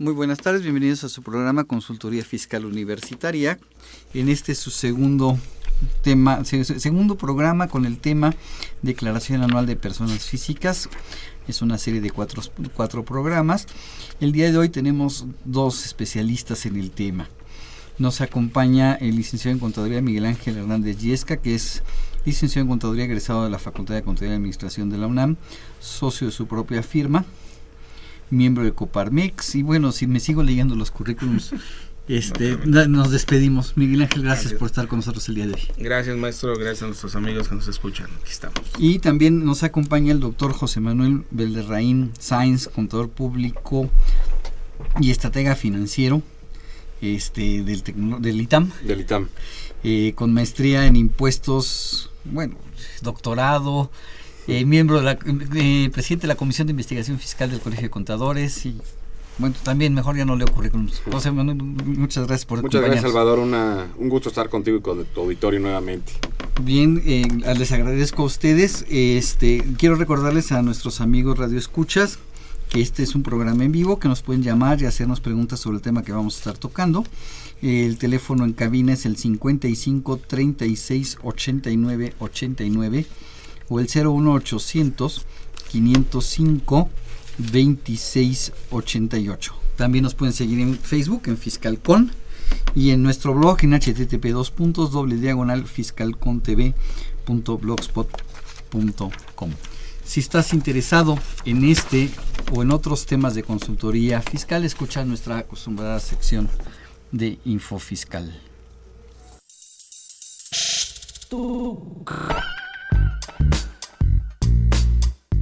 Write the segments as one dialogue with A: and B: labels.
A: Muy buenas tardes, bienvenidos a su programa Consultoría Fiscal Universitaria. En este su segundo tema, segundo programa con el tema Declaración Anual de Personas Físicas. Es una serie de cuatro, cuatro programas. El día de hoy tenemos dos especialistas en el tema. Nos acompaña el licenciado en Contaduría Miguel Ángel Hernández Yesca, que es licenciado en Contaduría egresado de la Facultad de Contaduría y Administración de la UNAM, socio de su propia firma, miembro de Coparmex. Y bueno, si me sigo leyendo los currículums, este, nos despedimos. Miguel Ángel, gracias,
B: Gracias.
A: por estar con nosotros el día de hoy.
B: Gracias, maestro. Gracias a nuestros amigos que nos escuchan. Aquí estamos.
A: Y también nos acompaña el doctor José Manuel Belderraín Sáenz, contador público y estratega financiero este, del, tecno- del ITAM,
C: Del ITAM.
A: eh, con maestría en impuestos, bueno, doctorado, eh, miembro de la, eh, presidente de la Comisión de Investigación Fiscal del Colegio de Contadores y bueno, también mejor ya no leo currículums. José Manuel, muchas gracias por
C: Muchas gracias. Salvador. Una, un gusto estar contigo y con tu auditorio nuevamente.
A: Bien, eh, les agradezco a ustedes. Este, quiero recordarles a nuestros amigos Radio Escuchas que este es un programa en vivo que nos pueden llamar y hacernos preguntas sobre el tema que vamos a estar tocando. El teléfono en cabina es el 55 36 89 89 o el 01800 505 26 88. También nos pueden seguir en Facebook, en Fiscalcon y en nuestro blog en http dos puntos doble diagonal fiscalcontv.blogspot.com. Si estás interesado en este o en otros temas de consultoría fiscal, escucha nuestra acostumbrada sección de Info Fiscal.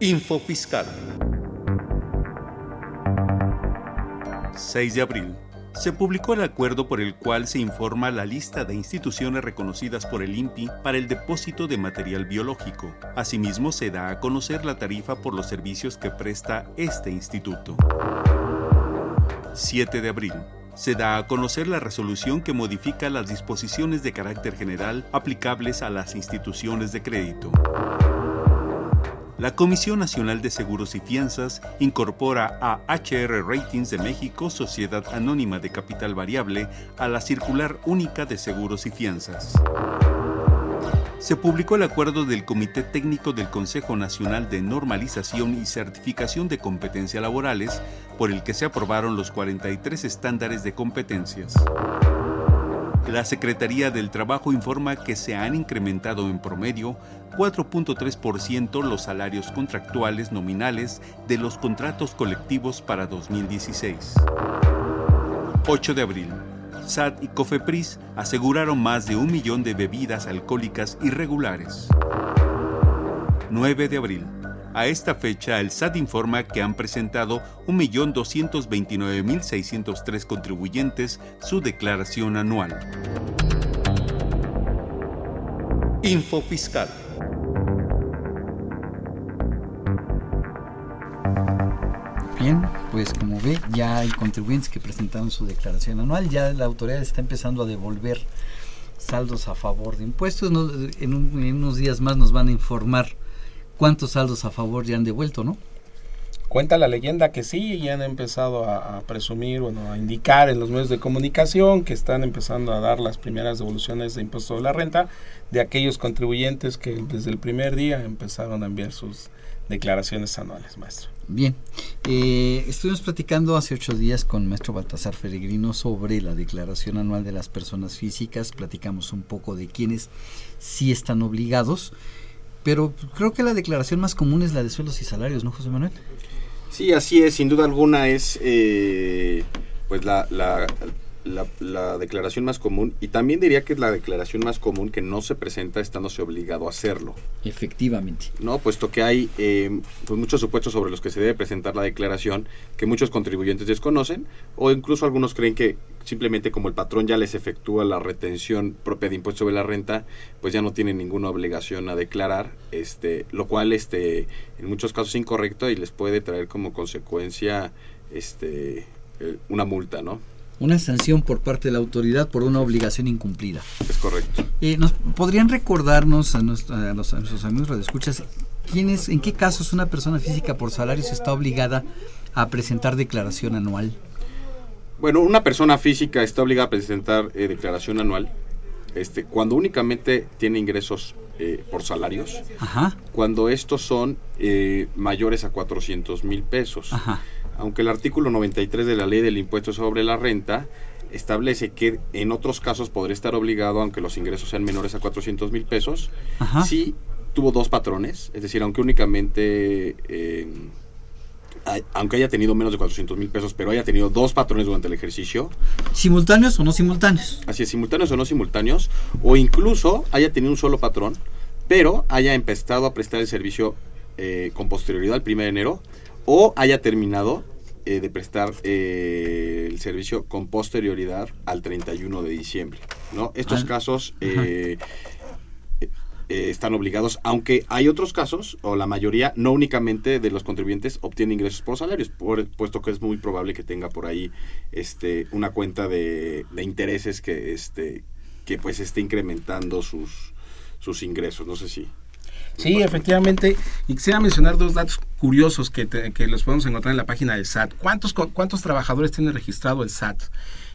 D: Info Fiscal. 6 de abril. Se publicó el acuerdo por el cual se informa la lista de instituciones reconocidas por el INPI para el depósito de material biológico. Asimismo, se da a conocer la tarifa por los servicios que presta este instituto. 7 de abril. Se da a conocer la resolución que modifica las disposiciones de carácter general aplicables a las instituciones de crédito. La Comisión Nacional de Seguros y Fianzas incorpora a HR Ratings de México, Sociedad Anónima de Capital Variable, a la Circular Única de Seguros y Fianzas. Se publicó el acuerdo del Comité Técnico del Consejo Nacional de Normalización y Certificación de Competencia Laborales, por el que se aprobaron los 43 estándares de competencias. La Secretaría del Trabajo informa que se han incrementado en promedio 4.3% los salarios contractuales nominales de los contratos colectivos para 2016. 8 de abril. SAT y COFEPRIS aseguraron más de un millón de bebidas alcohólicas irregulares. 9 de abril. A esta fecha, el SAT informa que han presentado 1.229.603 contribuyentes su declaración anual. Info Fiscal.
A: Bien, pues como ve, ya hay contribuyentes que presentaron su declaración anual, ya la autoridad está empezando a devolver saldos a favor de impuestos. En unos días más nos van a informar cuántos saldos a favor ya han devuelto, ¿no?
B: Cuenta la leyenda que sí, y han empezado a, a, presumir, bueno, a indicar en los medios de comunicación que están empezando a dar las primeras devoluciones de impuesto de la renta de aquellos contribuyentes que desde el primer día empezaron a enviar sus declaraciones anuales, maestro.
A: Bien, eh, estuvimos platicando hace ocho días con maestro Baltasar Feregrino sobre la declaración anual de las personas físicas, platicamos un poco de quienes sí están obligados, pero creo que la declaración más común es la de sueldos y salarios, ¿no, José Manuel?
C: Sí, así es, sin duda alguna es eh, pues la, la, la, la, declaración más común y también diría que es la declaración más común que no se presenta estándose obligado a hacerlo.
A: Efectivamente.
C: No, puesto que hay eh, pues muchos supuestos sobre los que se debe presentar la declaración que muchos contribuyentes desconocen o incluso algunos creen que simplemente como el patrón ya les efectúa la retención propia de impuesto sobre la renta, pues ya no tienen ninguna obligación a declarar, este, lo cual este, en muchos casos es incorrecto y les puede traer como consecuencia este, eh, una multa, ¿no?
A: Una sanción por parte de la autoridad por una obligación incumplida.
C: Es correcto.
A: Eh, ¿nos ¿Podrían recordarnos a, nuestro, a, los, a nuestros amigos radioescuchas quién es, en qué casos una persona física por salarios está obligada a presentar declaración anual?
C: Bueno, una persona física está obligada a presentar eh, declaración anual este, cuando únicamente tiene ingresos eh, por salarios,
A: Ajá.
C: cuando estos son mayores a 400 mil pesos.
A: Ajá.
C: Aunque el artículo 93 de la ley del impuesto sobre la renta establece que en otros casos podría estar obligado, aunque los ingresos sean menores a 400 mil pesos,
A: Ajá.
C: si tuvo dos patrones, es decir, aunque únicamente... Eh, aunque haya tenido menos de 400 mil pesos, pero haya tenido dos patrones durante el ejercicio.
A: ¿Simultáneos o no simultáneos?
C: Así es, simultáneos o no simultáneos. O incluso haya tenido un solo patrón, pero haya empezado a prestar el servicio eh, con posterioridad al 1 de enero, o haya terminado eh, de prestar eh, el servicio con posterioridad al 31 de diciembre. ¿no? Estos
A: Ah,
C: casos eh, están obligados, aunque hay otros casos, o la mayoría, no únicamente de los contribuyentes obtienen ingresos por salarios, por, puesto que es muy probable que tenga por ahí este, una cuenta de, de intereses que, este, que pues esté incrementando sus, sus ingresos. No sé si...
B: Sí, efectivamente. Y quisiera mencionar dos datos curiosos que, te, que los podemos encontrar en la página del SAT. ¿Cuántos, ¿Cuántos trabajadores tiene registrado el SAT?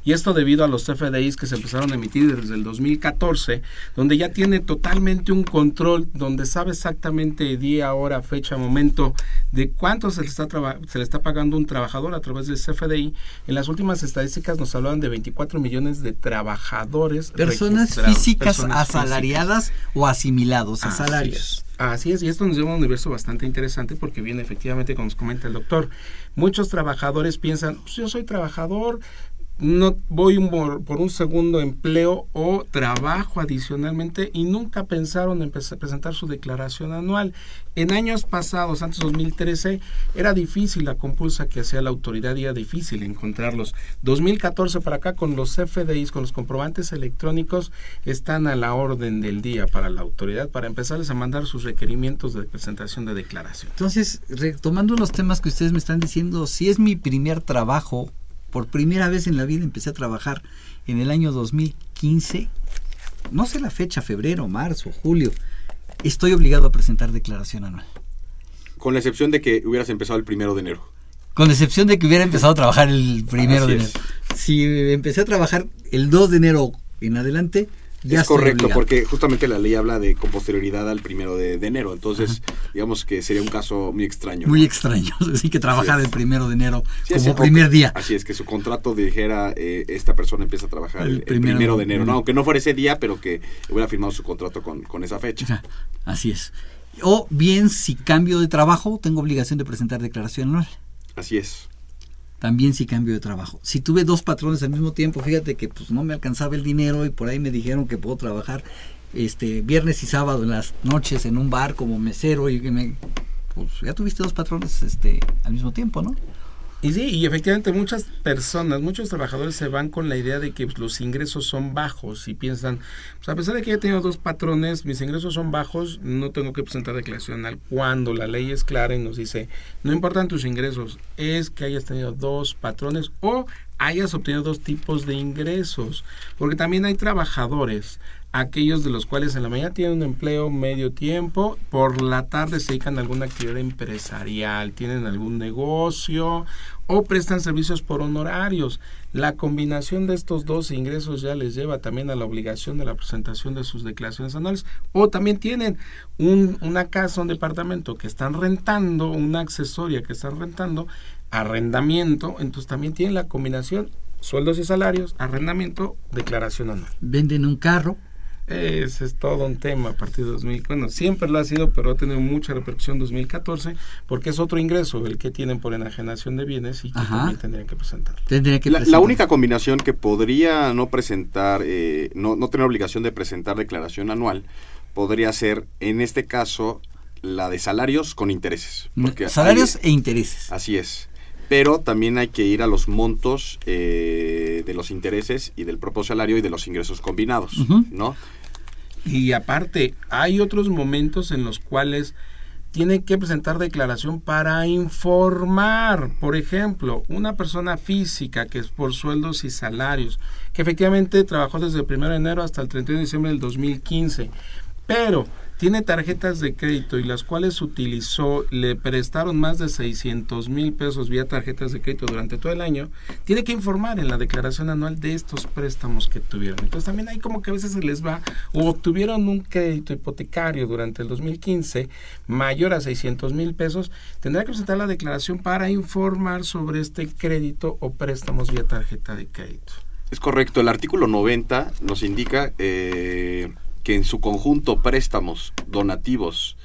B: Y esto debido a los FDIs que se empezaron a emitir desde el 2014, donde ya tiene totalmente un control, donde sabe exactamente día, hora, fecha, momento de cuánto se le está, se le está pagando un trabajador a través del CFDI. En las últimas estadísticas nos hablaban de 24 millones de trabajadores.
A: Personas físicas personas asalariadas físicas. o asimilados a
B: Así
A: salarios.
B: Es. Así es, y esto nos lleva a un universo bastante interesante porque viene efectivamente, como nos comenta el doctor, muchos trabajadores piensan, pues yo soy trabajador, no voy por un segundo empleo o trabajo adicionalmente y nunca pensaron en presentar su declaración anual. En años pasados, antes de 2013, era difícil la compulsa que hacía la autoridad y era difícil encontrarlos. 2014 para acá con los FDIs, con los comprobantes electrónicos, están a la orden del día para la autoridad para empezarles a mandar sus requerimientos de presentación de declaración.
A: Entonces, retomando los temas que ustedes me están diciendo, si es mi primer trabajo, por primera vez en la vida empecé a trabajar en el año 2015, no sé la fecha, febrero, marzo, julio, estoy obligado a presentar declaración anual.
C: Con la excepción de que hubieras empezado el primero de enero.
A: Con la excepción de que hubiera empezado a trabajar el primero
C: Así
A: de
C: es.
A: enero. Si empecé a trabajar el 2 de enero en adelante, ya
C: es correcto, porque justamente la ley habla de con posterioridad al primero de, de enero. Entonces, Ajá. digamos que sería un caso muy extraño.
A: Muy
C: ¿no?
A: extraño. Así que trabajar sí. el primero de enero
C: sí,
A: como primer día.
C: Así es, que su contrato dijera, eh, esta persona empieza a trabajar el, el, primero, el primero, de enero. No, aunque no fuera ese día, pero que hubiera firmado su contrato con, con esa fecha.
A: Ajá. Así es. O bien, si cambio de trabajo, tengo obligación de presentar declaración anual.
C: Así es
A: también si cambio de trabajo. Si tuve dos patrones al mismo tiempo, fíjate que pues no me alcanzaba el dinero y por ahí me dijeron que puedo trabajar este viernes y sábado en las noches en un bar como mesero y que me pues ya tuviste dos patrones este al mismo tiempo, ¿no?
B: Y sí, y efectivamente muchas personas, muchos trabajadores se van con la idea de que pues, los ingresos son bajos y piensan, pues a pesar de que ya he tenido dos patrones, mis ingresos son bajos, no tengo que presentar declaración anual. Cuando la ley es clara y nos dice, no importan tus ingresos, es que hayas tenido dos patrones o hayas obtenido dos tipos de ingresos. Porque también hay trabajadores aquellos de los cuales en la mañana tienen un empleo medio tiempo, por la tarde se dedican a alguna actividad empresarial, tienen algún negocio o prestan servicios por honorarios. La combinación de estos dos ingresos ya les lleva también a la obligación de la presentación de sus declaraciones anuales o también tienen un, una casa, un departamento que están rentando, una accesoria que están rentando, arrendamiento, entonces también tienen la combinación sueldos y salarios, arrendamiento, declaración anual.
A: Venden un carro,
B: ese es todo un tema a partir de 2000. Bueno, siempre lo ha sido, pero ha tenido mucha repercusión en 2014 porque es otro ingreso el que tienen por enajenación de bienes y que también tendrían que presentar.
C: la, única combinación que podría no presentar, eh, no, no tener obligación de presentar declaración anual, podría ser, en este caso, la de salarios con intereses.
A: salarios e intereses.
C: Así es pero también hay que ir a los montos eh, de los intereses y del propio salario y de los ingresos combinados, ¿no?
B: Y aparte, hay otros momentos en los cuales tiene que presentar declaración para informar, por ejemplo, una persona física que es por sueldos y salarios, que efectivamente trabajó desde el 1 de enero hasta el 31 de diciembre del 2015, pero tiene tarjetas de crédito y las cuales utilizó, le prestaron más de 600 mil pesos vía tarjetas de crédito durante todo el año, tiene que informar en la declaración anual de estos préstamos que tuvieron. Entonces también hay como que a veces se les va, o obtuvieron un crédito hipotecario durante el 2015 mayor a 600 mil pesos, tendrá que presentar la declaración para informar sobre este crédito o préstamos vía tarjeta de crédito.
C: Es correcto, el artículo 90 nos indica... Eh que en su conjunto préstamos, donativos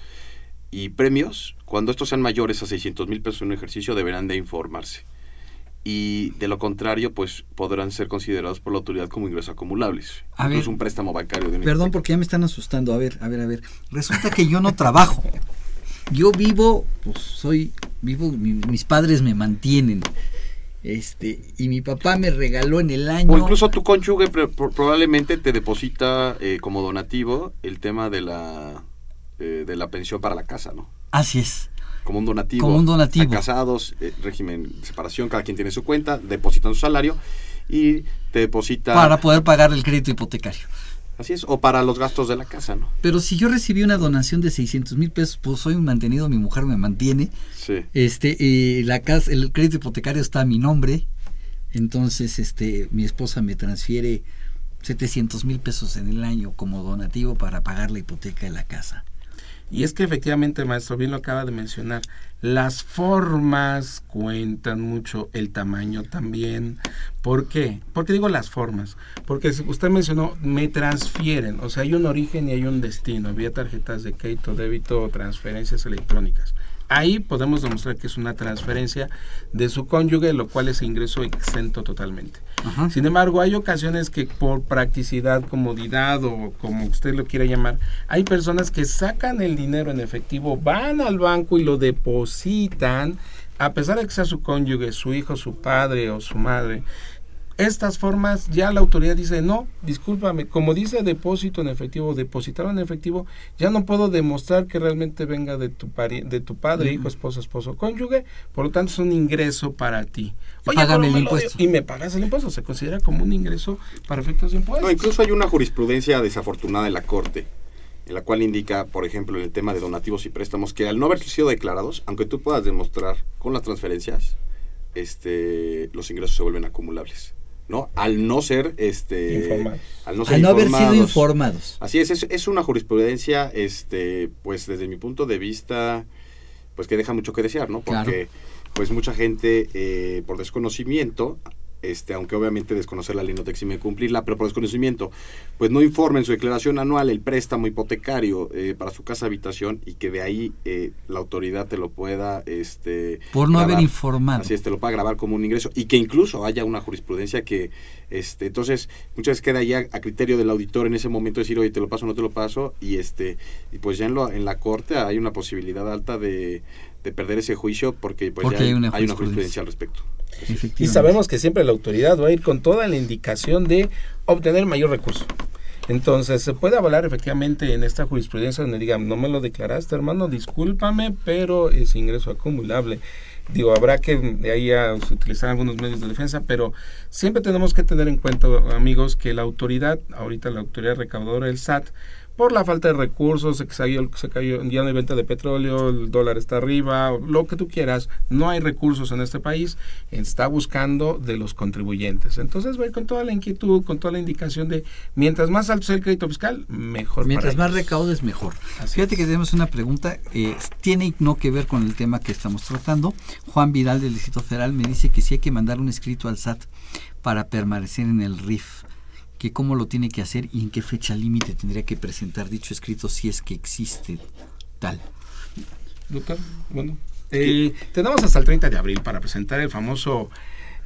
C: y premios, cuando estos sean mayores a 600 mil pesos en un ejercicio, deberán de informarse. Y de lo contrario, pues podrán ser considerados por la autoridad como ingresos acumulables. A es un préstamo bancario. De
A: perdón, porque ya me están asustando. A ver, a ver, a ver. Resulta que yo no trabajo. Yo vivo, pues soy, vivo, mis padres me mantienen este y mi papá me regaló en el año
C: o incluso tu cónyuge probablemente te deposita eh, como donativo el tema de la eh, de la pensión para la casa no
A: así es.
C: Como un donativo
A: como un donativo.
C: casados eh, régimen de separación cada quien tiene su cuenta depositan su salario y te deposita
A: para poder pagar el crédito hipotecario
C: Así es, o para los gastos de la casa, ¿no?
A: Pero si yo recibí una donación de 600 mil pesos, pues soy un mantenido, mi mujer me mantiene.
C: Sí.
A: Este, y la casa, el crédito hipotecario está a mi nombre, entonces este, mi esposa me transfiere 700 mil pesos en el año como donativo para pagar la hipoteca de la casa.
B: Y es que efectivamente, maestro, bien lo acaba de mencionar, las formas cuentan mucho, el tamaño también. ¿Por qué? Porque digo las formas. Porque usted mencionó, me transfieren, o sea, hay un origen y hay un destino, vía tarjetas de crédito, débito o transferencias electrónicas. Ahí podemos demostrar que es una transferencia de su cónyuge, lo cual es ingreso exento totalmente. Sin embargo, hay ocasiones que por practicidad, comodidad o como usted lo quiera llamar, hay personas que sacan el dinero en efectivo, van al banco y lo depositan, a pesar de que sea su cónyuge, su hijo, su padre o su madre, estas formas ya la autoridad dice, no, discúlpame, como dice depósito en efectivo, depositaron en efectivo, ya no puedo demostrar que realmente venga de tu, de tu padre, hijo, esposo, esposo, cónyuge, por lo tanto es un ingreso para ti.
A: Oye, el impuesto.
B: Y me pagas el impuesto, se considera como un ingreso para efectos de impuestos.
C: No, incluso hay una jurisprudencia desafortunada en la Corte en la cual indica, por ejemplo, en el tema de donativos y préstamos, que al no haber sido declarados, aunque tú puedas demostrar con las transferencias, este, los ingresos se vuelven acumulables. ¿No? Al no ser este
A: al no, haber sido informados.
C: Así es, es, una jurisprudencia este pues desde mi punto de vista pues que deja mucho que desear, ¿no? Porque pues mucha gente eh, por desconocimiento este, aunque obviamente desconocer la ley no te exime cumplirla, pero por desconocimiento, pues no informe en su declaración anual el préstamo hipotecario eh, para su casa habitación y que de ahí eh, la autoridad te lo pueda este
A: por no haber informado.
C: Así es te lo pueda grabar como un ingreso y que incluso haya una jurisprudencia que este entonces muchas veces queda ya a criterio del auditor en ese momento decir oye te lo paso o no te lo paso y este y pues ya en, lo, en la corte hay una posibilidad alta de, de perder ese juicio porque pues ya hay, una, jurisprudencia al respecto.
B: Y sabemos que siempre la autoridad va a ir con toda la indicación de obtener mayor recurso. Entonces, se puede avalar efectivamente en esta jurisprudencia donde digan, no me lo declaraste, hermano, discúlpame, pero es ingreso acumulable. Digo, habrá que de ahí a utilizar algunos medios de defensa, pero siempre tenemos que tener en cuenta, amigos, que la autoridad, ahorita la autoridad recaudadora, el SAT, por la falta de recursos, se cayó, se cayó, ya no hay venta de petróleo, el dólar está arriba, lo que tú quieras, no hay recursos en este país, está buscando de los contribuyentes. Entonces ir con toda la inquietud, con toda la indicación de mientras más alto sea el crédito fiscal, mejor.
A: Mientras
B: para
A: más
B: ellos.
A: recaudes, mejor.
B: Así
A: Fíjate
B: es.
A: que tenemos una pregunta, eh, tiene no que ver con el tema que estamos tratando. Juan Vidal del Distrito Federal me dice que sí hay que mandar un escrito al SAT para permanecer en el RIF, que cómo lo tiene que hacer y en qué fecha límite tendría que presentar dicho escrito si es que existe tal.
B: Doctor, bueno, eh, tenemos hasta el 30 de abril para presentar el famoso,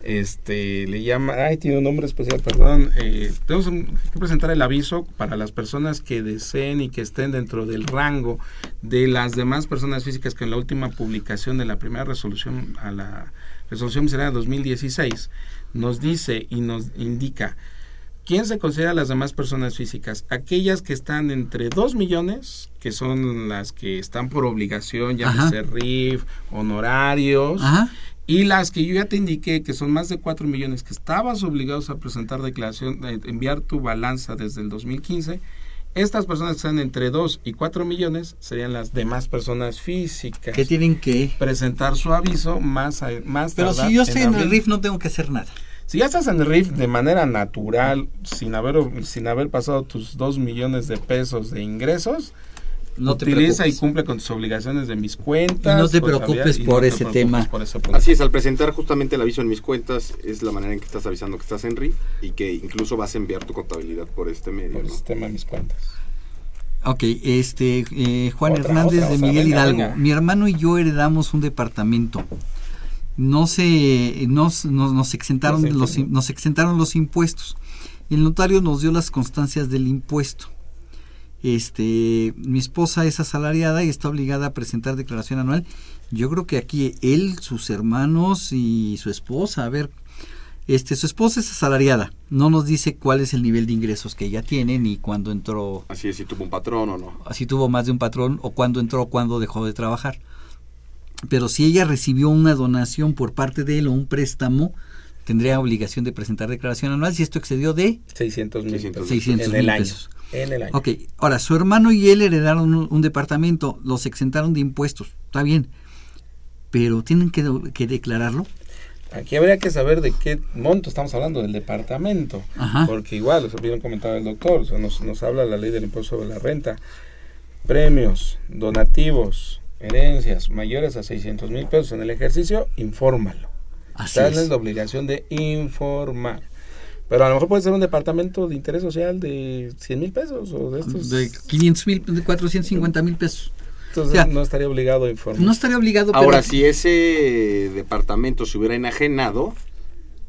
B: este, le llama, ay, tiene un nombre especial, perdón, eh, tenemos que presentar el aviso para las personas que deseen y que estén dentro del rango de las demás personas físicas que en la última publicación de la primera resolución a la resolución miscelánea 2016 nos dice y nos indica ¿Quién se considera las demás personas físicas? Aquellas que están entre 2 millones, que son las que están por obligación, llámese RIF, honorarios,
A: Ajá.
B: y las que yo ya te indiqué, que son más de 4 millones, que estabas obligados a presentar declaración, eh, enviar tu balanza desde el 2015. Estas personas que están entre 2 y 4 millones serían las demás personas físicas.
A: Que tienen que
B: presentar su aviso más, a- más
A: Pero si yo estoy en el
B: abril.
A: RIF no tengo que hacer nada.
B: Si ya estás en el RIF de manera natural, sin haber, sin haber pasado tus dos millones de pesos de ingresos,
A: No te
B: utiliza y cumple con tus obligaciones de mis cuentas.
A: Y no te preocupes por ese
B: preocupes
A: tema.
B: por ese punto.
C: Así es, al presentar justamente el aviso en mis cuentas, es la manera en que estás avisando que estás en RIF y que incluso vas a enviar tu contabilidad por este medio.
B: Por el sistema de mis cuentas.
A: Ok, este, eh, Juan
B: Otra,
A: Hernández
B: otra,
A: de Miguel
B: venga,
A: Hidalgo.
B: venga.
A: Mi hermano y yo heredamos un departamento. No se, nos, nos, nos exentaron
B: No
A: los, nos exentaron los impuestos. El notario nos dio las constancias del impuesto. Este, mi esposa es asalariada y está obligada a presentar declaración anual. Yo creo que aquí él, sus hermanos y su esposa, a ver, este, su esposa es asalariada. No nos dice cuál es el nivel de ingresos que ella tiene ni cuándo entró
C: Así es, si tuvo un patrón o no.
A: si tuvo más de un patrón o cuándo entró o cuándo dejó de trabajar. Pero si ella recibió una donación por parte de él o un préstamo, tendría obligación de presentar declaración anual si esto excedió de
B: 600 mil pesos.
A: 600
B: en el
A: mil
B: año.
A: pesos.
B: En el año.
A: Ok, ahora su hermano y él heredaron un, un departamento, los exentaron de impuestos, está bien, pero tienen que, que declararlo.
B: Aquí habría que saber de qué monto estamos hablando del departamento.
A: Ajá.
B: Porque igual, eso bien comentado el doctor, nos, nos habla la ley del impuesto sobre la renta. Premios, donativos, herencias mayores a 600 mil pesos en el ejercicio, infórmalo.
A: Así
B: Estás
A: es.
B: en la obligación de informar. Pero a lo mejor puede ser un departamento de interés social de 100 mil pesos o de estos.
A: De 500 mil, de 450 mil pesos.
B: Entonces
A: O sea,
B: no estaría obligado a informar.
A: No estaría obligado, pero
C: Ahora, si ese departamento se hubiera enajenado,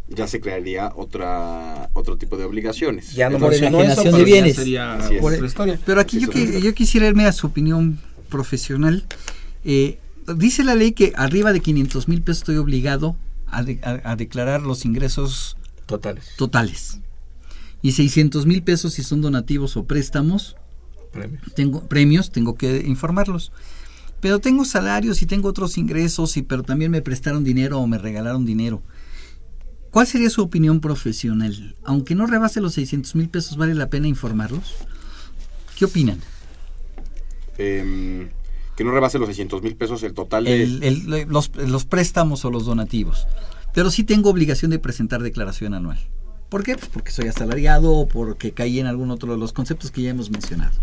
C: ya se crearía otra otro tipo de obligaciones.
B: Ya no
A: Por
B: mencionó eso,
A: enajenación de bienes.
B: sería otra historia.
A: Pero aquí yo, yo quisiera irme a su opinión profesional. Eh, dice la ley que arriba de 500 mil pesos estoy obligado a, de- a- a declarar los ingresos
B: Totales.
A: totales. Y 600 mil pesos si son donativos o préstamos,
B: Premios.
A: tengo premios, tengo que informarlos. Pero tengo salarios y tengo otros ingresos, y pero también me prestaron dinero o me regalaron dinero. ¿Cuál sería su opinión profesional? Aunque no rebase los 600 mil pesos, ¿vale la pena informarlos? ¿Qué opinan?
C: Em, que no rebase los 600 mil pesos el total de...
A: El- el- los, los préstamos o los donativos. Pero sí tengo obligación de presentar declaración anual. ¿Por qué? Pues porque soy asalariado o porque caí en algún otro de los conceptos que ya hemos mencionado.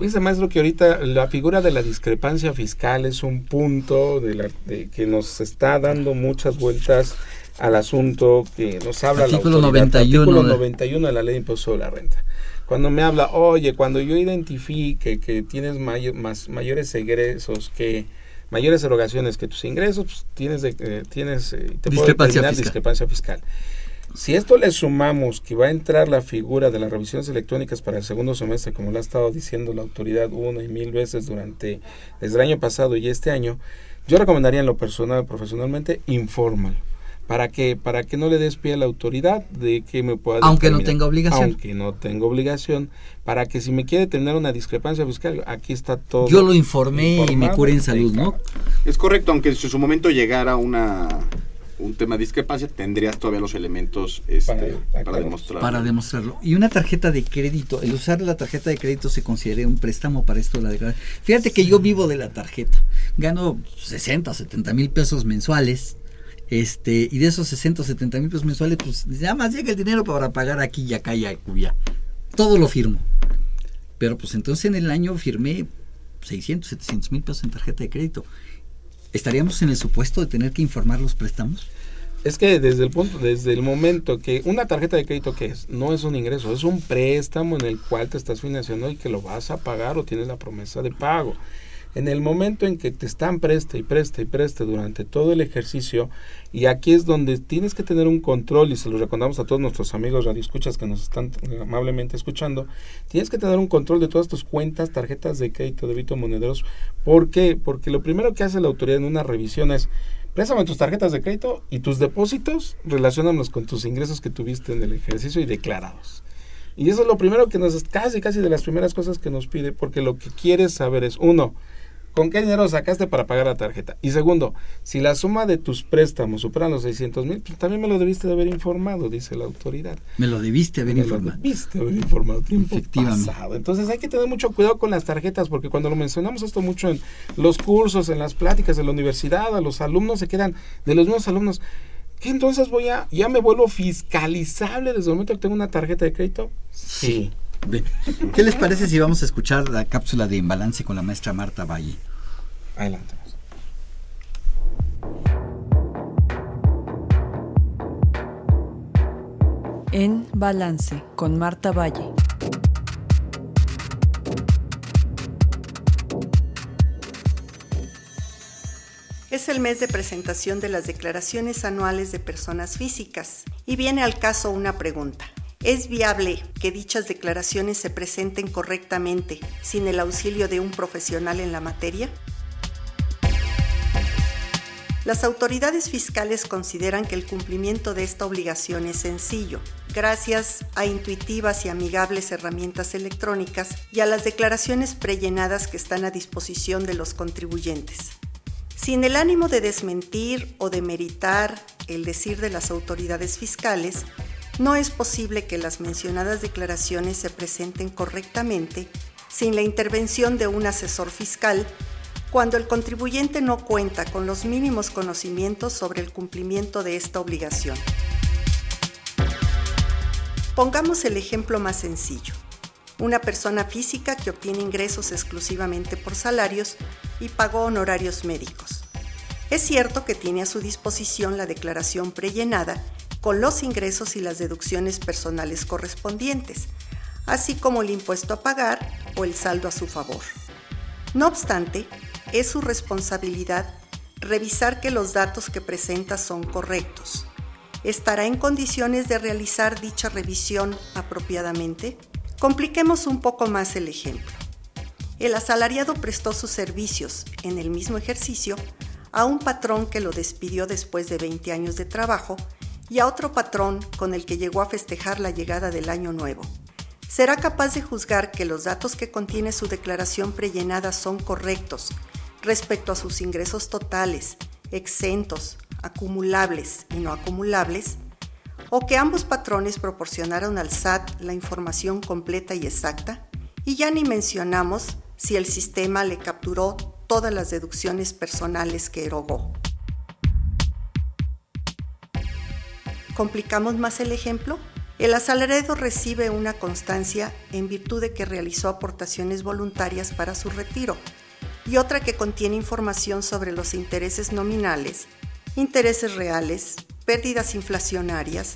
B: Dice maestro que ahorita la figura de la discrepancia fiscal es un punto de la, de que nos está dando muchas vueltas al asunto que nos habla
A: Artículo
B: la autoridad.
A: 91
B: Artículo
A: de-
B: 91 de la ley de impuesto sobre la renta. Cuando me habla, oye, cuando yo identifique que tienes más, mayores egresos que mayores erogaciones que tus ingresos, pues tienes, de, eh, tienes eh, te puedo
A: Discrepancia
B: determinar
A: fiscal.
B: discrepancia fiscal. Si esto le sumamos que va a entrar la figura de las revisiones electrónicas para el segundo semestre, como lo ha estado diciendo la autoridad una y mil veces durante desde el año pasado y este año, yo recomendaría en lo personal, profesionalmente, infórmalo. Para que para que no le des pie a la autoridad de que me pueda
A: aunque no tenga obligación.
B: Aunque no tenga obligación. Para que si me quiere tener una discrepancia fiscal aquí está todo
A: yo lo informé y me curé en salud no
C: Es correcto, aunque si en su momento llegara una un tema de discrepancia, tendrías todavía los elementos este, para, demostrar.
A: para demostrarlo. Y una tarjeta de crédito, el usar la tarjeta de crédito se considera un préstamo para esto de la declaración. Fíjate que yo vivo de la tarjeta, gano 60 o 70 mil pesos mensuales. Este, y de esos 60 o 70 mil pesos mensuales, pues nada más llega el dinero para pagar aquí y acá y allá. Todo lo firmo. Pero pues entonces en el año firmé 600, 700 mil pesos en tarjeta de crédito. ¿Estaríamos en el supuesto de tener que informar los préstamos?
B: Es que desde el punto, desde el momento que una tarjeta de crédito que es, no es un ingreso, es un préstamo en el cual te estás financiando y que lo vas a pagar o tienes la promesa de pago. En el momento en que te están preste y preste y preste durante todo el ejercicio, y aquí es donde tienes que tener un control, y se lo recordamos a todos nuestros amigos radioescuchas que nos están amablemente escuchando, tienes que tener un control de todas tus cuentas, tarjetas de crédito, débito, monederos. ¿Por qué? Porque lo primero que hace la autoridad en una revisión es, préstame tus tarjetas de crédito y tus depósitos, relacionanos con tus ingresos que tuviste en el ejercicio y declarados. Y eso es lo primero que nos, casi, casi de las primeras cosas que nos pide, porque lo que quieres saber es, uno, ¿Con qué dinero sacaste para pagar la tarjeta? Y segundo, si la suma de tus préstamos superan los 600 mil, pues también me lo debiste de haber informado, dice la autoridad.
A: Me lo debiste haber
B: me
A: informado.
B: Lo debiste haber informado tiempo
A: Efectivamente.
B: pasado. Entonces hay que tener mucho cuidado con las tarjetas, porque cuando lo mencionamos esto mucho en los cursos, en las pláticas de la universidad, a los alumnos se quedan, de los nuevos alumnos, ¿qué entonces voy a, ya me vuelvo fiscalizable desde el momento que tengo una tarjeta de crédito? Sí.
A: Bien. ¿Qué les parece si vamos a escuchar la cápsula de Embalance con la maestra Marta Valle?
B: Adelante.
E: En Balance con Marta Valle.
F: Es el mes de presentación de las declaraciones anuales de personas físicas y viene al caso una pregunta. ¿Es viable que dichas declaraciones se presenten correctamente sin el auxilio de un profesional en la materia? Las autoridades fiscales consideran que el cumplimiento de esta obligación es sencillo, gracias a intuitivas y amigables herramientas electrónicas y a las declaraciones prellenadas que están a disposición de los contribuyentes. Sin el ánimo de desmentir o de meritar el decir de las autoridades fiscales, no es posible que las mencionadas declaraciones se presenten correctamente sin la intervención de un asesor fiscal cuando el contribuyente no cuenta con los mínimos conocimientos sobre el cumplimiento de esta obligación. Pongamos el ejemplo más sencillo. Una persona física que obtiene ingresos exclusivamente por salarios y pagó honorarios médicos. Es cierto que tiene a su disposición la declaración prellenada con los ingresos y las deducciones personales correspondientes, así como el impuesto a pagar o el saldo a su favor. No obstante, es su responsabilidad revisar que los datos que presenta son correctos. ¿Estará en condiciones de realizar dicha revisión apropiadamente? Compliquemos un poco más el ejemplo. El asalariado prestó sus servicios en el mismo ejercicio a un patrón que lo despidió después de 20 años de trabajo y a otro patrón con el que llegó a festejar la llegada del año nuevo. Será capaz de juzgar que los datos que contiene su declaración prellenada son correctos respecto a sus ingresos totales, exentos, acumulables y no acumulables, o que ambos patrones proporcionaron al SAT la información completa y exacta, y ya ni mencionamos si el sistema le capturó todas las deducciones personales que erogó. ¿Complicamos más el ejemplo? El asalariado recibe una constancia en virtud de que realizó aportaciones voluntarias para su retiro y otra que contiene información sobre los intereses nominales, intereses reales, pérdidas inflacionarias,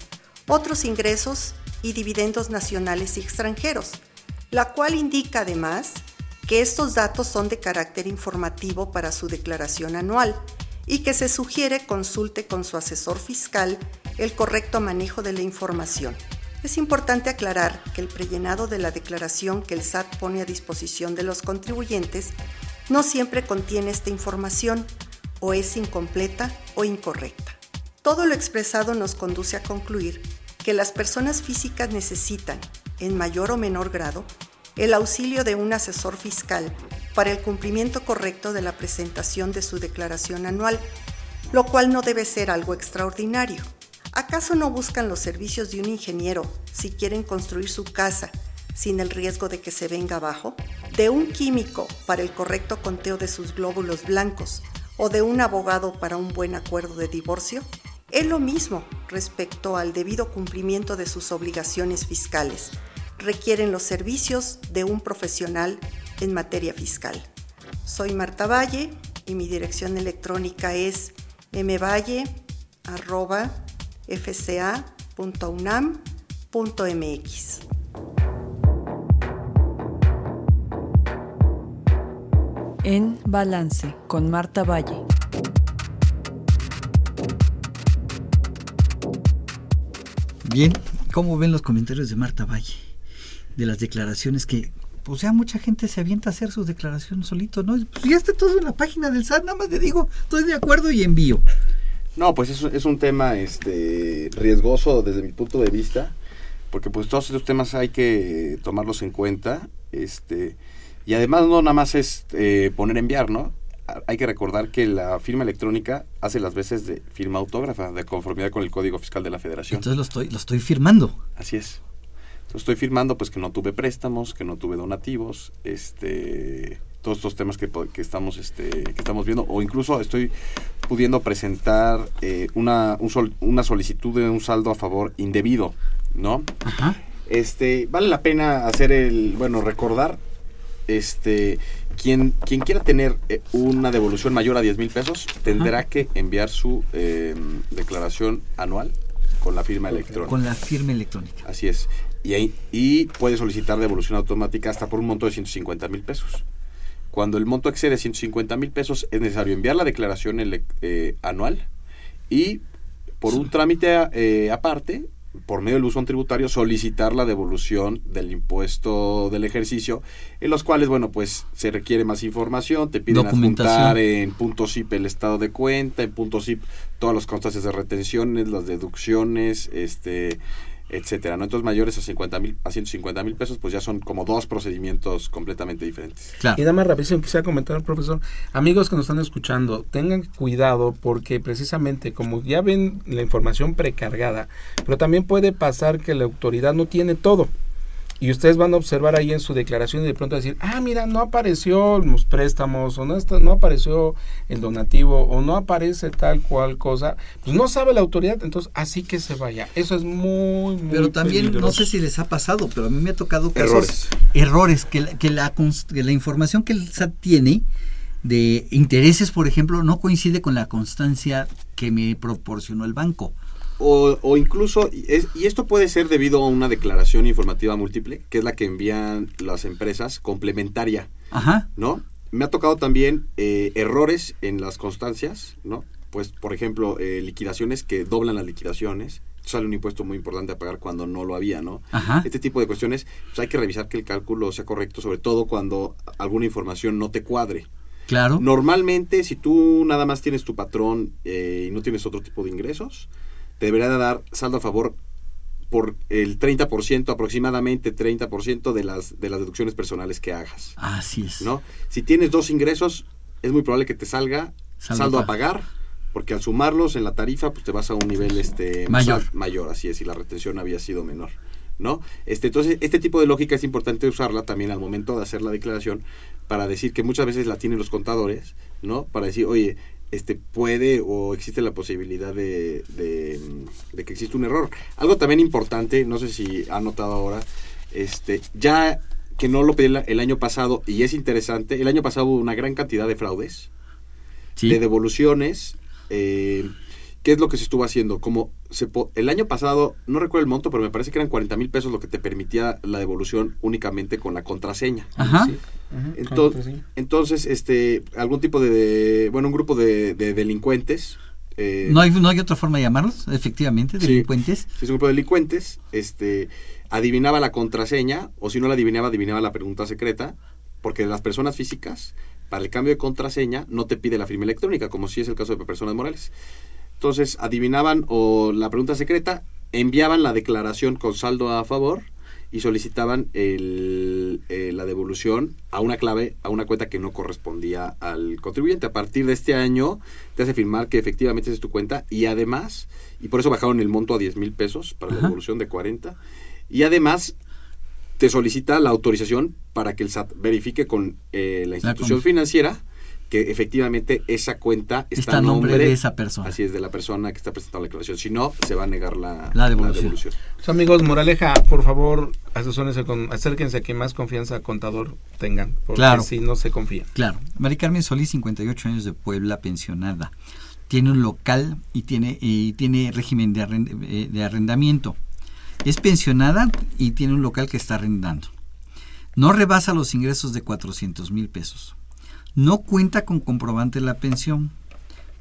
F: otros ingresos y dividendos nacionales y extranjeros, la cual indica además que estos datos son de carácter informativo para su declaración anual y que se sugiere consulte con su asesor fiscal el correcto manejo de la información. Es importante aclarar que el prellenado de la declaración que el SAT pone a disposición de los contribuyentes no siempre contiene esta información o es incompleta o incorrecta. Todo lo expresado nos conduce a concluir que las personas físicas necesitan, en mayor o menor grado, el auxilio de un asesor fiscal para el cumplimiento correcto de la presentación de su declaración anual, lo cual no debe ser algo extraordinario. ¿Acaso no buscan los servicios de un ingeniero si quieren construir su casa sin el riesgo de que se venga abajo? ¿De un químico para el correcto conteo de sus glóbulos blancos? ¿O de un abogado para un buen acuerdo de divorcio? Es lo mismo respecto al debido cumplimiento de sus obligaciones fiscales. Requieren los servicios de un profesional en materia fiscal. Soy Marta Valle y mi dirección electrónica es mvalle.fca.unam.mx.
E: En Balance con Marta Valle.
A: Bien, ¿cómo ven los comentarios de Marta Valle? De las declaraciones que pues ya mucha gente se avienta a hacer sus declaraciones solito, ¿no? Pues ya está todo en la página del SAT, nada más le digo, estoy de acuerdo y envío.
C: No, pues es, es un tema este riesgoso desde mi punto de vista, porque pues todos estos temas hay que tomarlos en cuenta, este y además no nada más es eh, poner enviar, ¿no? Hay que recordar que la firma electrónica hace las veces de firma autógrafa, de conformidad con el Código Fiscal de la Federación.
A: Entonces lo estoy, lo estoy firmando.
C: Así es. Entonces estoy firmando pues que no tuve préstamos, que no tuve donativos, este todos estos temas que, que estamos este que estamos viendo o incluso estoy pudiendo presentar eh, una, un sol, una solicitud de un saldo a favor indebido, ¿no?
A: Ajá.
C: Este, vale la pena hacer el, bueno, recordar este quien, quien quiera tener eh, una devolución mayor a 10 mil pesos tendrá
A: Ajá.
C: que enviar su eh, declaración anual con la firma electrónica.
A: Con la firma electrónica.
C: Así es. Y, ahí, y puede solicitar devolución automática hasta por un monto de 150 mil pesos. Cuando el monto excede 150 mil pesos es necesario enviar la declaración ele- eh, anual y por un trámite eh, aparte, por medio del buzón tributario, solicitar la devolución del impuesto del ejercicio, en los cuales, bueno, pues se requiere más información, te piden adjuntar en punto zip el estado de cuenta, en punto zip todas las constancias de retenciones, las deducciones, este etcétera, ¿no? Entonces mayores a 50 mil, a 150 mil pesos, pues ya son como dos procedimientos completamente diferentes.
B: Y nada más rapidísimo quisiera comentar, profesor, amigos que nos están escuchando, tengan cuidado porque precisamente como ya ven la información precargada, pero también puede pasar que la autoridad no tiene todo. Y ustedes van a observar ahí en su declaración y de pronto decir, ah, mira, no apareció los préstamos, o no, está, no apareció el donativo, o no aparece tal cual cosa. Pues no sabe la autoridad, entonces así que se vaya. Eso es muy, muy
A: Pero también, no sé si les ha pasado, pero a mí me ha tocado casos,
C: Errores.
A: errores, que, la, que, la, que la información que el SAT tiene de intereses, por ejemplo, no coincide con la constancia que me proporcionó el banco.
C: O, o incluso, y, es- y esto puede ser debido a una declaración informativa múltiple, que es la que envían las empresas complementaria,
A: Ajá.
C: ¿no? Me ha tocado también eh, errores en las constancias, ¿no? Pues, por ejemplo, eh, liquidaciones que doblan las liquidaciones. Sale un impuesto muy importante a pagar cuando no lo había, ¿no?
A: Ajá.
C: Este tipo de cuestiones, pues hay que revisar que el cálculo sea correcto, sobre todo cuando alguna información no te cuadre.
A: Claro.
C: Normalmente, si tú nada más tienes tu patrón eh, y no tienes otro tipo de ingresos, te debería de dar saldo a favor por el 30%, aproximadamente 30% de las, de las deducciones personales que hagas.
A: Así es.
C: ¿no? Si tienes dos ingresos, es muy probable que te salga
A: Saldo
C: saldo,
A: a
C: a pagar, porque al sumarlos en la tarifa, pues te vas a un nivel este
A: Mayor.
C: más- mayor, así es, y la retención había sido menor. ¿No? Este, entonces, este tipo de lógica es importante usarla también al momento de hacer la declaración para decir que muchas veces la tienen los contadores, ¿no? Para decir, oye, este puede o existe la posibilidad de, de, de que existe un error. Algo también importante, no sé si ha notado ahora, este, ya que no lo pedí el año pasado y es interesante, el año pasado hubo una gran cantidad de fraudes,
A: Sí.
C: de devoluciones. Eh, ¿Qué es lo que se estuvo haciendo? Como se po- el año pasado, no recuerdo el monto, pero me parece que eran 40 mil pesos lo que te permitía la devolución únicamente con la contraseña.
A: Ajá.
B: Sí.
C: Entonces, este, algún tipo de, de- bueno, un grupo de, de delincuentes. eh,
A: No hay, no hay otra forma de llamarlos, efectivamente,
C: Sí.
A: delincuentes.
C: si es un grupo de delincuentes, este, adivinaba la contraseña, o si no la adivinaba, adivinaba la pregunta secreta, porque las personas físicas, para el cambio de contraseña, no te pide la firma electrónica, como si es el caso de personas morales. Entonces adivinaban o la pregunta secreta, enviaban la declaración con saldo a favor y solicitaban el, eh, la devolución a una clave, a una cuenta que no correspondía al contribuyente. A partir de este año te hace firmar que efectivamente es tu cuenta y además, y por eso bajaron el monto a 10 mil pesos para la devolución de 40, y además te solicita la autorización para que el SAT verifique con eh, la institución financiera que efectivamente esa cuenta está,
A: a nombre de esa persona.
C: Así es, de la persona que está presentando la declaración. Si no, se va a negar la,
A: La devolución.
B: Amigos, moraleja, por favor, asesórense con, acérquense a quien más confianza contador tengan, porque
A: Claro.
B: si no se confía.
A: Claro. Mari Carmen Solís, 58 años de Puebla, pensionada. Tiene un local y tiene, y tiene régimen de, arrend- eh, de arrendamiento. Es pensionada y tiene un local que está arrendando. No rebasa los ingresos de 400 mil pesos. No cuenta con comprobante de la pensión.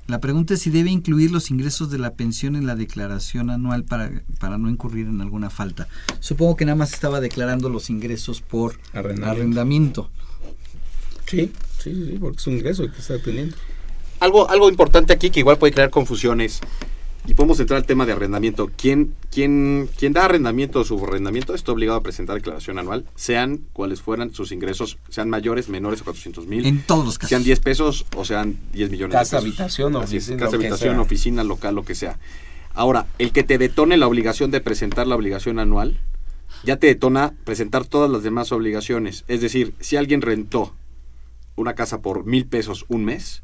A: La pregunta es si debe incluir los ingresos de la pensión en la declaración anual para, para no incurrir en alguna falta. Supongo que nada más estaba declarando los ingresos por
B: Arrendamiento.
A: arrendamiento.
B: Sí, sí, sí, porque es un ingreso que está teniendo.
C: Algo, algo importante aquí que igual puede crear confusiones y podemos entrar al tema de arrendamiento. ¿Quién, quién, quién da arrendamiento o subarrendamiento está obligado a presentar declaración anual, sean cuales fueran sus ingresos, sean mayores, menores a 400 mil.
A: En todos los casos.
C: Sean 10 pesos o sean 10 millones
B: Casa,
C: de pesos.
B: habitación, oficina,
C: casa, habitación, oficina, local, lo que sea. Ahora, el que te detone la obligación de presentar la obligación anual, ya te detona presentar todas las demás obligaciones. Es decir, si alguien rentó una casa por mil pesos un mes,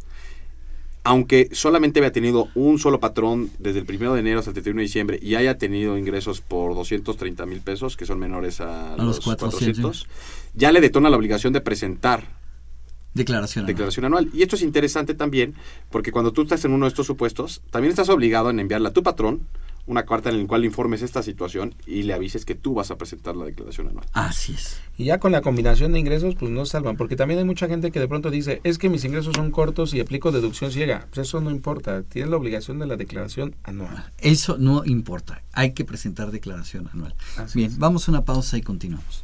C: aunque solamente había tenido un solo patrón desde el 1 de enero hasta el 31 de diciembre y haya tenido ingresos por 230 mil pesos, que son menores a,
A: los
C: los
A: 400.
C: 400, ya le detona la obligación de presentar
A: Declaración. anual.
C: declaración anual. Y esto es interesante también porque cuando tú estás en uno de estos supuestos, también estás obligado en enviarle a tu patrón una carta en la cual informes esta situación y le avises que tú vas a presentar la declaración anual.
A: Así es.
B: Y ya con la combinación de ingresos, pues no salvan, porque también hay mucha gente que de pronto dice, es que mis ingresos son cortos y aplico deducción ciega. Pues eso no importa, tienes la obligación de la declaración anual.
A: Eso no importa. Hay que presentar declaración anual.
B: Así
A: Bien,
B: es.
A: vamos a una pausa y continuamos.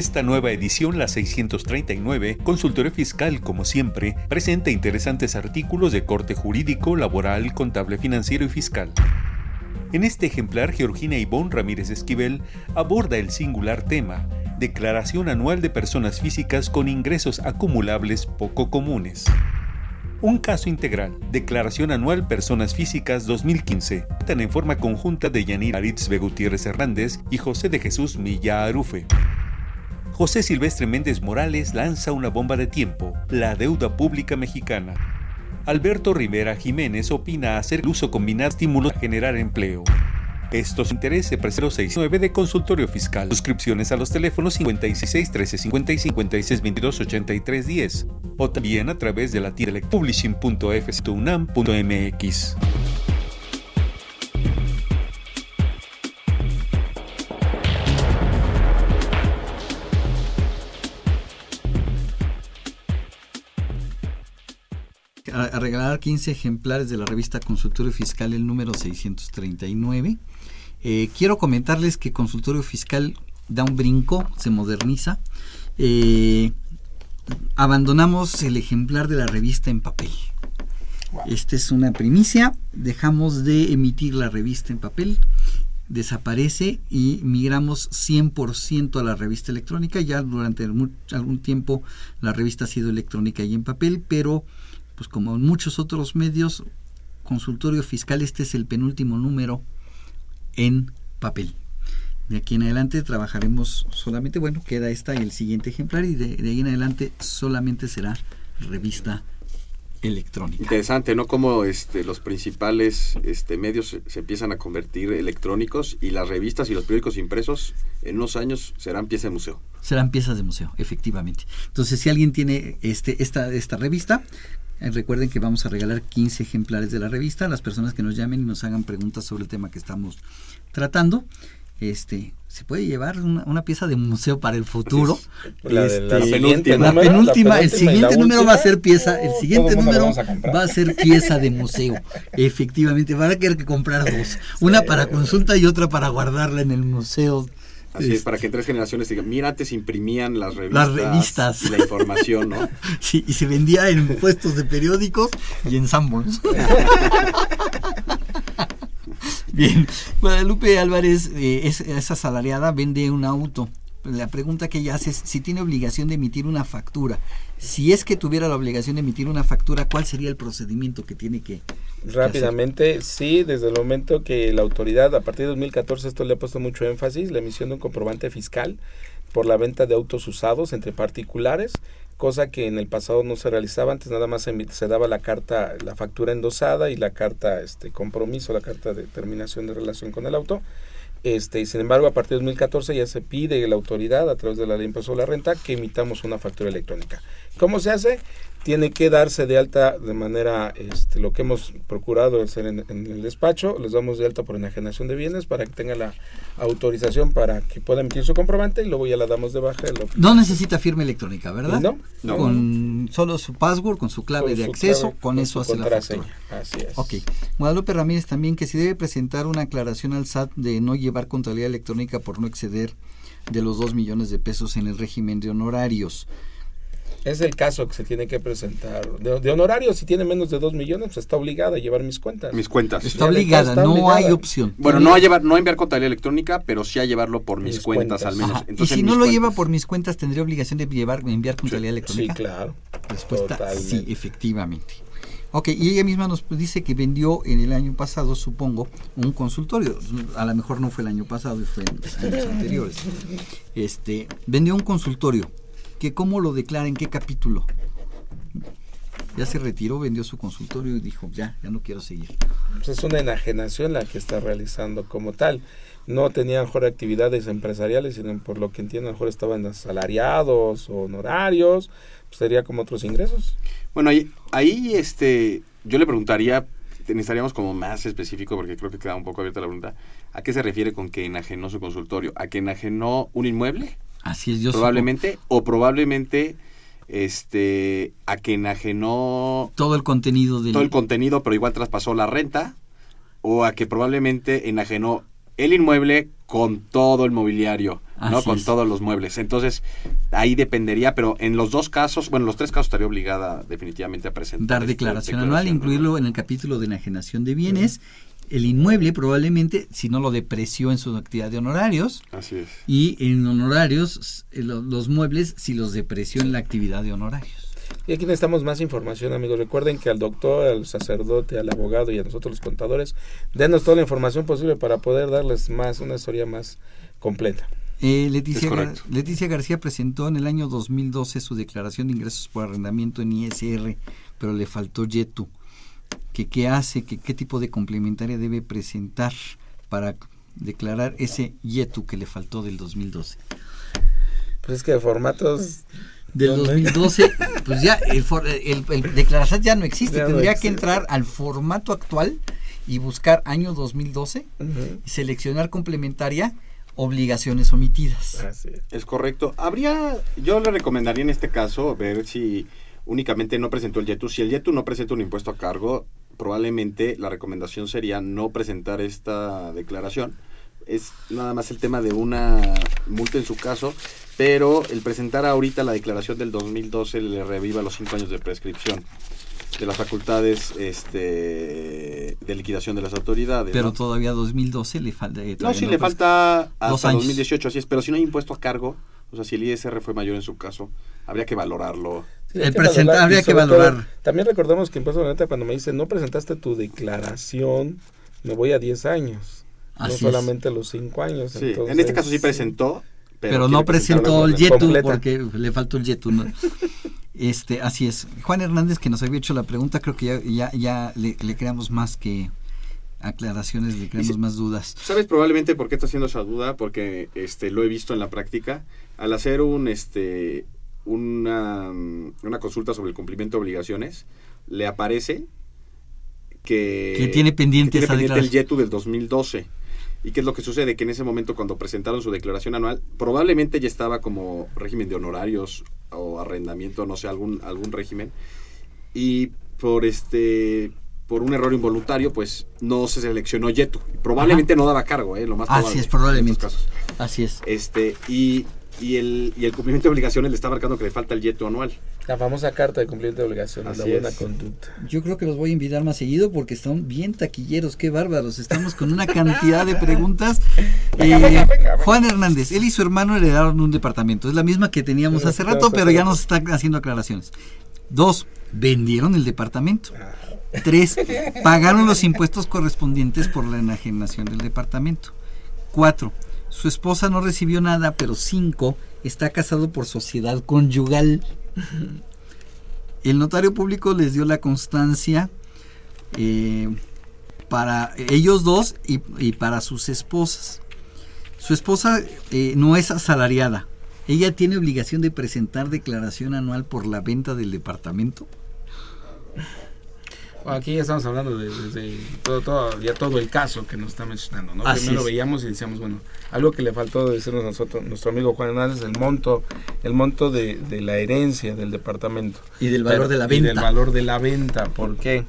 D: Esta nueva edición, la 639, Consultorio Fiscal, como siempre, presenta interesantes artículos de corte jurídico, laboral, contable, financiero y fiscal. En este ejemplar, Georgina Ivonne Ramírez Esquivel aborda el singular tema, Declaración Anual de Personas Físicas con Ingresos Acumulables Poco Comunes. Un caso integral, Declaración Anual Personas Físicas 2015, tan en forma conjunta de Yanir Aritzbe Gutiérrez Hernández y José de Jesús Milla Arufe. José Silvestre Méndez Morales lanza una bomba de tiempo, la deuda pública mexicana. Alberto Rivera Jiménez opina hacer el uso combinado estímulos a generar empleo. Estos intereses presero 69 de consultorio fiscal. Suscripciones a los teléfonos 56 13 50 y 56 22 83 10. O también a través de la tienda
A: A, a regalar 15 ejemplares de la revista Consultorio Fiscal, el número 639. Eh, quiero comentarles que Consultorio Fiscal da un brinco, se moderniza. Eh, abandonamos el ejemplar de la revista en papel. Esta es una primicia. Dejamos de emitir la revista en papel. Desaparece y migramos 100% a la revista electrónica. Ya durante algún tiempo la revista ha sido electrónica y en papel, pero pues como en muchos otros medios, consultorio fiscal, este es el penúltimo número en papel. De aquí en adelante trabajaremos solamente, bueno, queda esta y el siguiente ejemplar y de, de ahí en adelante solamente será revista electrónica.
C: Interesante, ¿no? Como este, los principales este, medios se, se empiezan a convertir electrónicos y las revistas y los periódicos impresos en unos años serán pieza de museo.
A: Serán piezas de museo, efectivamente. Entonces, si alguien tiene este, esta, esta revista, eh, recuerden que vamos a regalar 15 ejemplares de la revista a las personas que nos llamen y nos hagan preguntas sobre el tema que estamos tratando. Este, se puede llevar una, una pieza de museo para el futuro.
B: La de- la
A: Este,
B: penúltima,
A: la penúltima, el siguiente número va a ser pieza, el
B: uh,
A: siguiente número va a ser pieza de museo. Efectivamente, van a querer que comprar dos, una para consulta y otra para guardarla en el museo.
C: Así es,
A: Este,
C: para que en tres generaciones digan, mira, antes imprimían las revistas.
A: Las revistas.
C: y la información, ¿no?
A: Sí, y se vendía en puestos de periódicos y en Sanborns. Bien, Guadalupe Álvarez eh, es, es asalariada, vende un auto. La pregunta que ella hace es si tiene obligación de emitir una factura. Si es que tuviera la obligación de emitir una factura, ¿cuál sería el procedimiento que tiene que,
B: Rápidamente, sí, desde el momento que la autoridad, a partir de 2014, esto le ha puesto mucho énfasis, la emisión de un comprobante fiscal por la venta de autos usados entre particulares, cosa que en el pasado no se realizaba, antes nada más se, se daba la carta, la factura endosada y la carta este compromiso, la carta de terminación de relación con el auto. Este, sin embargo, a partir de 2014 ya se pide la autoridad, a través de la ley impuesto a la renta, que emitamos una factura electrónica. ¿Cómo se hace? Tiene que darse de alta de manera, este, lo que hemos procurado hacer en, en el despacho, les damos de alta por enajenación de bienes para que tenga la autorización para que pueda emitir su comprobante y luego ya la damos de baja. lo-
A: No necesita firma electrónica, ¿verdad?
B: No, no.
A: Con solo su password, con su clave
B: Con
A: de
B: su
A: acceso,
B: clave,
A: con
B: con
A: eso hace la factura.
B: Así es.
A: Ok. Guadalupe Ramírez también que si debe presentar una aclaración al SAT de no llevar contabilidad electrónica por no exceder de los 2 millones de pesos en el régimen de honorarios.
B: Es el caso que se tiene que presentar. De, de honorario, si tiene menos de 2 millones, pues está obligada a llevar mis cuentas.
C: Mis cuentas.
A: Está obligada, no hay opción.
C: Bueno, no a llevar, no a enviar contabilidad electrónica, pero sí a llevarlo por mis,
B: Mis
C: cuentas,
B: cuentas.
C: al menos.
A: Ajá. Y
C: Entonces,
A: si no lo
C: cuentas-
A: lleva por mis cuentas, ¿tendría obligación de llevar, enviar contabilidad electrónica?
B: Sí, claro.
A: Respuesta sí, efectivamente. Ok, y ella misma nos dice que vendió en el año pasado, supongo, un consultorio. A lo mejor no fue el año pasado, fue en años anteriores. Este, vendió un consultorio. Que ¿Cómo lo declara? ¿En qué capítulo? Ya se retiró, vendió su consultorio y dijo, ya, ya no quiero seguir.
B: Pues es una enajenación la que está realizando como tal. No tenía a lo mejor actividades empresariales, sino por lo que entiendo, a lo mejor estaban asalariados o honorarios, pues sería como otros ingresos.
C: Bueno, ahí, ahí este, yo le preguntaría, necesitaríamos como más específico, porque creo que queda un poco abierta la pregunta, ¿a qué se refiere con que enajenó su consultorio? ¿A que enajenó un inmueble?
A: Así es, yo
C: Probablemente, o probablemente este a que enajenó
A: todo el contenido del
C: todo el contenido, pero igual traspasó la renta, o a que probablemente enajenó el inmueble con todo el mobiliario, ¿no? Con
A: es.
C: todos los muebles. Entonces, ahí dependería, pero en los dos casos, bueno, en los tres casos estaría obligada definitivamente a presentar
A: dar
C: este,
A: declaración anual, incluirlo en el capítulo de enajenación de bienes. El inmueble probablemente, si no lo depreció en su actividad de honorarios,
C: Así es.
A: y en honorarios, eh, lo- los muebles, si los depreció en la actividad de honorarios.
B: Y aquí necesitamos más información, amigos. Recuerden que al doctor, al sacerdote, al abogado y a nosotros los contadores, denos toda la información posible para poder darles más, una historia más completa.
A: Eh, Leticia, Gar-. Leticia García presentó en el año 2012 su declaración de ingresos por arrendamiento en ISR, pero le faltó YETU. ¿Qué, ¿Qué hace? ¿Qué, ¿Qué tipo de complementaria debe presentar para declarar ese YETU que le faltó del 2012?
B: Pues es que de formatos...
A: Del
B: ¿Dónde?
A: 2012, pues ya el, for- el, el declaración ya no existe.
B: Ya no
A: Tendría que entrar al formato actual y buscar año 2012
B: Ujú.
A: y seleccionar complementaria obligaciones omitidas.
C: Es correcto. Habría, yo le recomendaría en este caso ver si únicamente no presentó el YETU. Si el YETU no presenta un impuesto a cargo, probablemente la recomendación sería no presentar esta declaración. Es nada más el tema de una multa en su caso, pero el presentar ahorita la declaración del 2012 le reviva los cinco años de prescripción de las facultades este, de liquidación de las autoridades.
A: Pero
C: ¿no?
A: todavía 2012 le falta. eh,
C: No, sí, le falta
A: dos
C: hasta
A: años.
C: 2018, así es. Pero si no hay impuesto a cargo, o sea, si el ISR fue mayor en su caso, habría que valorarlo.
B: Sí, valorar, y
A: habría que
B: todo,
A: valorar.
B: también recordemos que impuesto a la renta cuando me dice no presentaste tu declaración, me voy a 10 años. no solamente los cinco años.
C: Sí, en este caso sí presentó,
A: pero, no presentó el YETU porque le faltó el YETU. ¿no? Este, así es. Juan Hernández, que nos había hecho la pregunta, creo que ya, ya, ya le, creamos más que aclaraciones, le creamos más dudas.
C: ¿Sabes probablemente por qué está haciendo esa duda? Porque este, lo he visto en la práctica. Al hacer un, este, una, una consulta sobre el cumplimiento de obligaciones, le aparece que,
A: que tiene pendiente,
C: que tiene pendiente el YETU del 2012. ¿Y qué es lo que sucede? Que en ese momento cuando presentaron su declaración anual, probablemente ya estaba como régimen de honorarios o arrendamiento, no sé, algún, algún régimen. Y por este por un error involuntario, pues no se seleccionó Yetu. Probablemente no daba cargo, ¿eh? lo más
A: probable. Así es, probablemente. Así es.
C: Este, y, y, el, y el cumplimiento de obligaciones le está marcando que le falta el Yetu anual.
B: La famosa carta de cumplimiento de obligaciones, la buena conducta.
A: Yo creo que los voy a invitar más seguido porque están bien taquilleros, qué bárbaros. Estamos con una cantidad de preguntas. Eh, Juan Hernández, él y su hermano heredaron un departamento. Es la misma que teníamos hace rato, pero ya nos está haciendo aclaraciones. Dos, vendieron el departamento. Tres, pagaron los impuestos correspondientes por la enajenación del departamento. Cuatro, su esposa no recibió nada, pero cinco, está casado por sociedad conyugal. El notario público les dio la constancia eh, para ellos dos y, para sus esposas. Su esposa eh, no es asalariada. Ella tiene obligación de presentar declaración anual por la venta del departamento.
B: Aquí ya estamos hablando de, todo, todo, ya todo el caso que nos está mencionando, ¿no? Primero veíamos y decíamos, bueno, algo que le faltó decirnos nosotros, nuestro amigo Juan Hernández, el monto, el monto de, la herencia del departamento.
A: Y del valor de la venta.
B: Y del valor de la venta, ¿por qué?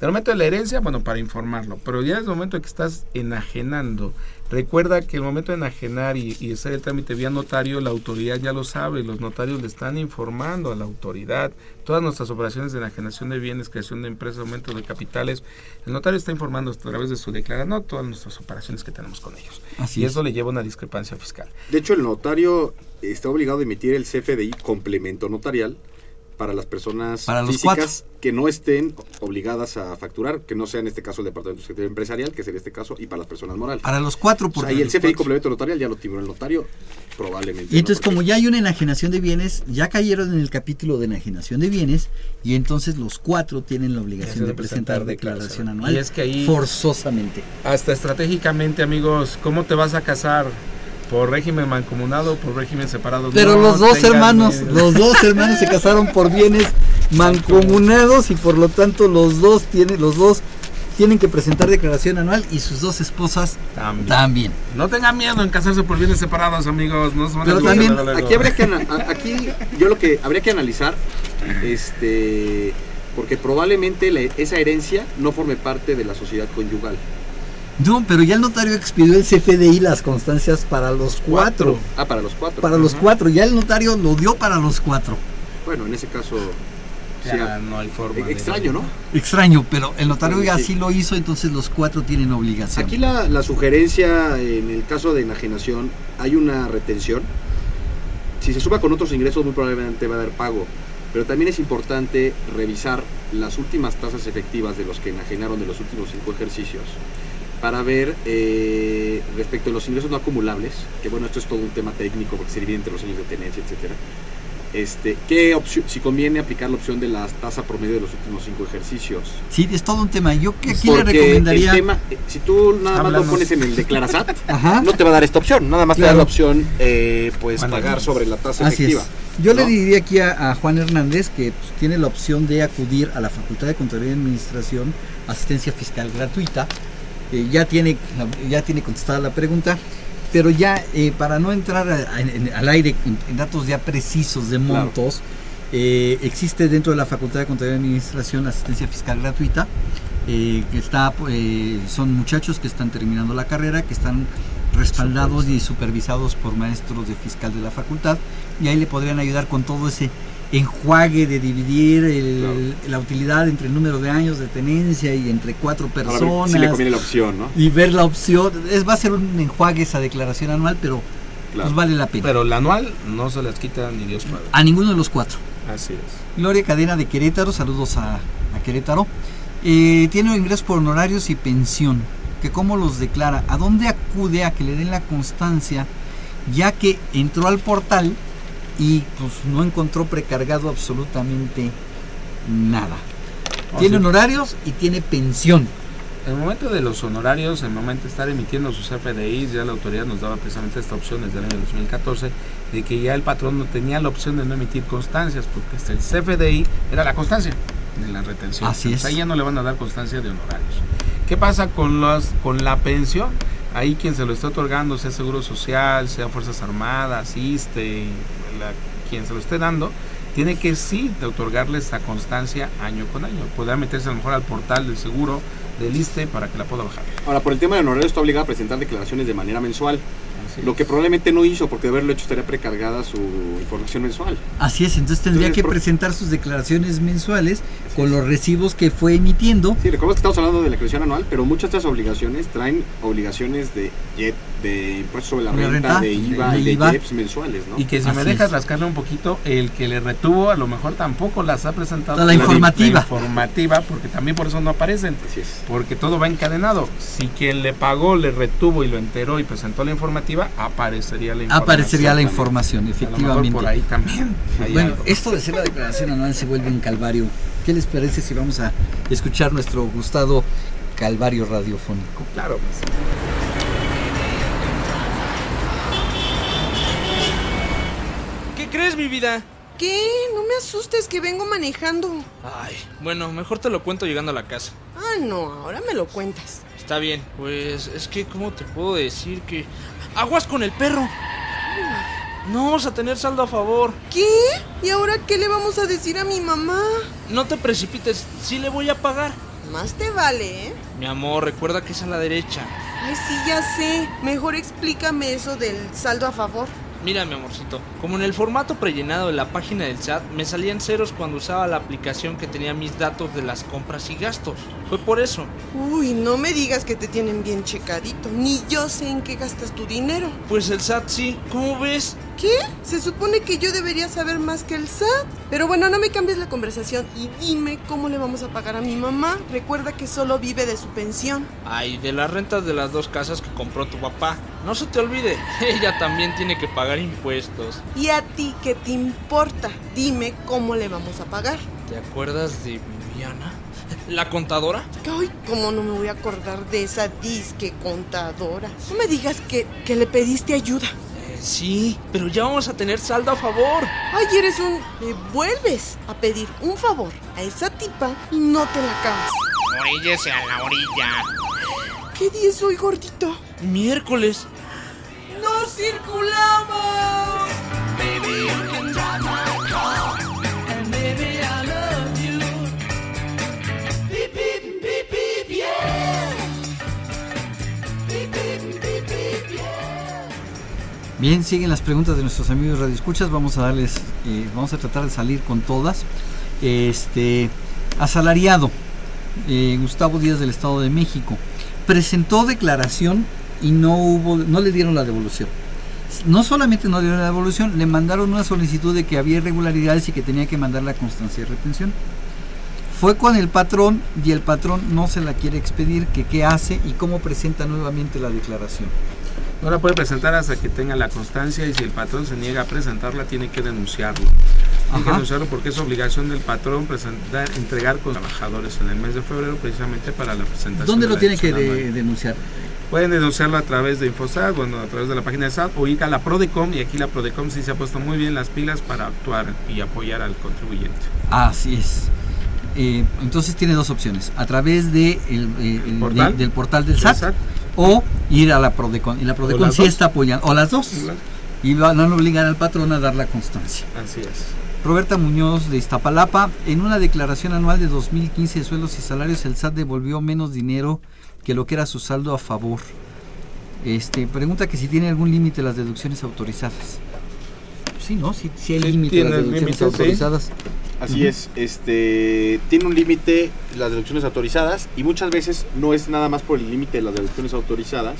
B: Del momento de la herencia, bueno, para informarlo, pero ya es el momento de que estás enajenando Recuerda que el momento de enajenar y, y, hacer el trámite vía notario, la autoridad ya lo sabe, los notarios le están informando a la autoridad. Todas nuestras operaciones de enajenación de bienes, creación de empresas, aumento de capitales, el notario está informando a través de su declaración todas nuestras operaciones que tenemos con ellos. y eso le lleva a una discrepancia fiscal.
C: De hecho, el notario está obligado a emitir el CFDI complemento notarial para las personas físicas que no estén obligadas a facturar, que no sea en este caso el Departamento Secretario Empresarial, que sería este caso, y para las personas morales.
A: Para los cuatro,
C: por ahí el CFI complemento notarial ya lo tiene el notario, probablemente.
A: Y entonces, como ya hay una enajenación de bienes, ya cayeron en el capítulo de enajenación de bienes, y entonces los cuatro tienen la obligación de, presentar, declaración anual.
B: Y es que ahí.
A: Forzosamente.
B: Hasta estratégicamente, amigos, ¿cómo te vas a casar? Por régimen mancomunado, por régimen separado.
A: Pero los dos hermanos, los dos hermanos se casaron por bienes mancomunados y por lo tanto los dos tienen, los dos tienen que presentar declaración anual y sus dos esposas también.
B: No tengan miedo en casarse por bienes separados, amigos. No se
C: Pero también aquí habría que aquí yo lo que habría que analizar este porque probablemente esa herencia no forme parte de la sociedad conyugal.
A: No, pero ya el notario expidió el CFDI las constancias para los cuatro.
C: Ah, para los cuatro.
A: Para los cuatro, ya el notario lo dio para los cuatro.
C: Bueno, en ese caso...
B: Ya no hay forma.
C: Extraño, ¿no?
A: Extraño, pero el notario ya sí. lo hizo, entonces los cuatro tienen obligación.
C: Aquí la, la sugerencia, en el caso de enajenación, hay una retención. Si se suma con otros ingresos, muy probablemente va a dar pago. Pero también es importante revisar las últimas tasas efectivas de los que enajenaron de los últimos cinco ejercicios para ver eh, respecto a los ingresos no acumulables, que bueno, esto es todo un tema técnico porque sería entre los años de tenencia, etcétera. Este, ¿qué opción, si conviene aplicar la opción de la tasa promedio de los últimos cinco ejercicios?
A: Sí, es todo un tema. Yo que aquí le recomendaría.
C: El tema, si tú nada más lo pones en el Declarasat, no te va a dar esta opción, nada más te da la opción, eh, pues pagar sobre la tasa efectiva.
A: Yo le diría aquí a, Juan Hernández que pues, tiene la opción de acudir a la Facultad de Contaduría y Administración, asistencia fiscal gratuita, eh, ya, tiene, ya tiene contestada la pregunta, pero ya eh, para no entrar al aire en, datos ya precisos de montos, eh, existe dentro de la Facultad de Contabilidad y Administración asistencia fiscal gratuita, que está, son muchachos que están terminando la carrera, que están respaldados y supervisados por maestros de fiscal de la facultad, y ahí le podrían ayudar con todo ese enjuague de dividir la utilidad entre el número de años de tenencia y entre cuatro personas.
C: le conviene la opción, ¿no?
A: Y ver la opción. Es, va a ser un enjuague esa declaración anual, pero pues vale la pena.
B: Pero la anual no se las quita ni Dios padre.
A: A ninguno de los cuatro.
B: Así es.
A: Gloria Cadena de Querétaro, saludos a, Querétaro. Eh, tiene ingresos por honorarios y pensión. que cómo los declara, a dónde acude a que le den la constancia, ya que entró al portal y pues no encontró precargado absolutamente nada.
B: Oh,
A: tiene honorarios y tiene pensión.
B: En el momento de los honorarios, en el momento de estar emitiendo sus FDIs, ya la autoridad nos daba precisamente esta opción desde el año 2014, de que ya el patrón no tenía la opción de no emitir constancias, porque hasta el CFDI era la constancia de la retención.
A: Así
B: Entonces,
A: es.
B: Ahí ya no le van a dar constancia de honorarios. ¿Qué pasa con, los, con la pensión? Ahí quien se lo está otorgando, sea Seguro Social, sea Fuerzas Armadas, ISTE, quien se lo esté dando, tiene que sí de otorgarle esta constancia año con año. Podrá meterse a lo mejor al portal del seguro, del ISTE, para que la pueda bajar.
C: Ahora, por el tema de honorarios está obligado a presentar declaraciones de manera mensual. Lo que probablemente no hizo, porque de haberlo hecho estaría precargada su información mensual.
A: Así es, entonces tendría
C: Entonces,
A: que presentar sus declaraciones mensuales con los recibos que fue emitiendo.
C: Sí, recuerda que estamos hablando de la declaración anual, pero muchas de estas obligaciones traen obligaciones de JET, de impuestos sobre la,
A: La
C: renta,
A: renta,
C: de IVA
A: de
C: y de
A: IVA.
C: JEPs mensuales, ¿no?
B: Y que si me
A: Así
B: dejas
A: es.
B: rascarle un poquito, el que le retuvo a lo mejor tampoco las ha presentado.
A: La informativa.
B: La informativa, porque también por eso no aparecen. Porque todo va encadenado. Si quien le pagó, le retuvo y lo enteró y presentó la informativa, aparecería la información.
A: Aparecería la información,
B: A lo mejor
A: efectivamente.
B: por ahí también.
A: Bueno,
B: algo.
A: esto de hacer la declaración anual se vuelve un calvario. ¿Qué les parece si vamos a escuchar nuestro gustado calvario radiofónico?
B: Claro.
G: ¿Qué crees, mi vida?
H: ¿Qué? No me asustes que vengo manejando.
G: Ay, bueno, mejor te lo cuento llegando a la casa.
H: Ah, no, ahora me lo cuentas.
G: Está bien, pues es que, ¿cómo te puedo decir que... Aguas con el perro. No vamos a tener saldo a favor.
H: ¿Qué? ¿Y ahora qué le vamos a decir a mi mamá?
G: No te precipites, sí le voy a pagar.
H: Más te vale, ¿eh?
G: Mi amor, recuerda que es a la derecha.
H: Ay, sí, ya sé. Mejor explícame eso del saldo a favor.
G: Mira, mi amorcito, como en el formato prellenado de la página del SAT me salían ceros cuando usaba la aplicación que tenía mis datos de las compras y gastos. Fue por eso.
H: Uy, no me digas que te tienen bien checadito. Ni yo sé en qué gastas tu dinero.
G: Pues el SAT sí, ¿cómo ves?
H: ¿Qué? Se supone que yo debería saber más que el SAT. Pero bueno, no me cambies la conversación y dime cómo le vamos a pagar a mi mamá. Recuerda que solo vive de su pensión.
G: Ay, de las rentas de las dos casas que compró tu papá. No se te olvide, ella también tiene que pagar impuestos.
H: ¿Y a ti qué te importa? Dime cómo le vamos a pagar.
G: ¿Te acuerdas de Viviana? ¿La contadora?
H: Ay, ¿cómo no me voy a acordar de esa disque contadora? No me digas que, que le pediste ayuda.
G: Eh, sí, pero ya vamos a tener saldo a favor.
H: Ay, eres un... Le vuelves a pedir un favor a esa tipa y no te la acabas.
G: Oríllese a la orilla.
H: ¿Qué día es hoy, gordito?
G: Miércoles.
H: ¡No circulamos!
A: Bien, siguen las preguntas de nuestros amigos radioescuchas. Vamos a darles, eh, vamos a tratar de salir con todas. Este, asalariado, eh, Gustavo Díaz del Estado de México, presentó declaración y no hubo, no le dieron la devolución. No solamente no dieron la devolución, le mandaron una solicitud de que había irregularidades y que tenía que mandar la constancia de retención. Fue con el patrón y el patrón no se la quiere expedir, que qué hace y cómo presenta nuevamente la declaración.
B: No la puede presentar hasta que tenga la constancia y si el patrón se niega a presentarla, tiene que denunciarlo. Tiene que denunciarlo porque es obligación del patrón presentar, entregar con trabajadores en el mes de febrero precisamente para la presentación.
A: ¿Dónde
B: de
A: lo tiene que de- denunciar?
B: Pueden denunciarlo a través de Infosat, bueno, a través de la página de SAT o ir a la Prodecom y aquí la Prodecom sí se ha puesto muy bien las pilas para actuar y apoyar al contribuyente.
A: Así es. Eh, entonces tiene dos opciones, a través de el, eh, el-
B: ¿Portal?
A: de- del portal del
B: Del
A: SAT,
B: SAT.
A: O ir a la Prodecon. Y la Prodecon sí
B: dos.
A: está apoyando, o las dos. Y van a obligar al patrón a dar la constancia.
B: Así es.
A: Roberta Muñoz de Iztapalapa, en una declaración anual de 2015 de sueldos y salarios, el SAT devolvió menos dinero que lo que era su saldo a favor. Este, pregunta que si tiene algún límite las deducciones autorizadas. Sí, ¿no? Sí, sí hay
C: Sí,
A: límite las deducciones
C: límite, sí. Así es, este tiene un límite las deducciones autorizadas y muchas veces no es nada más por el límite de las deducciones autorizadas,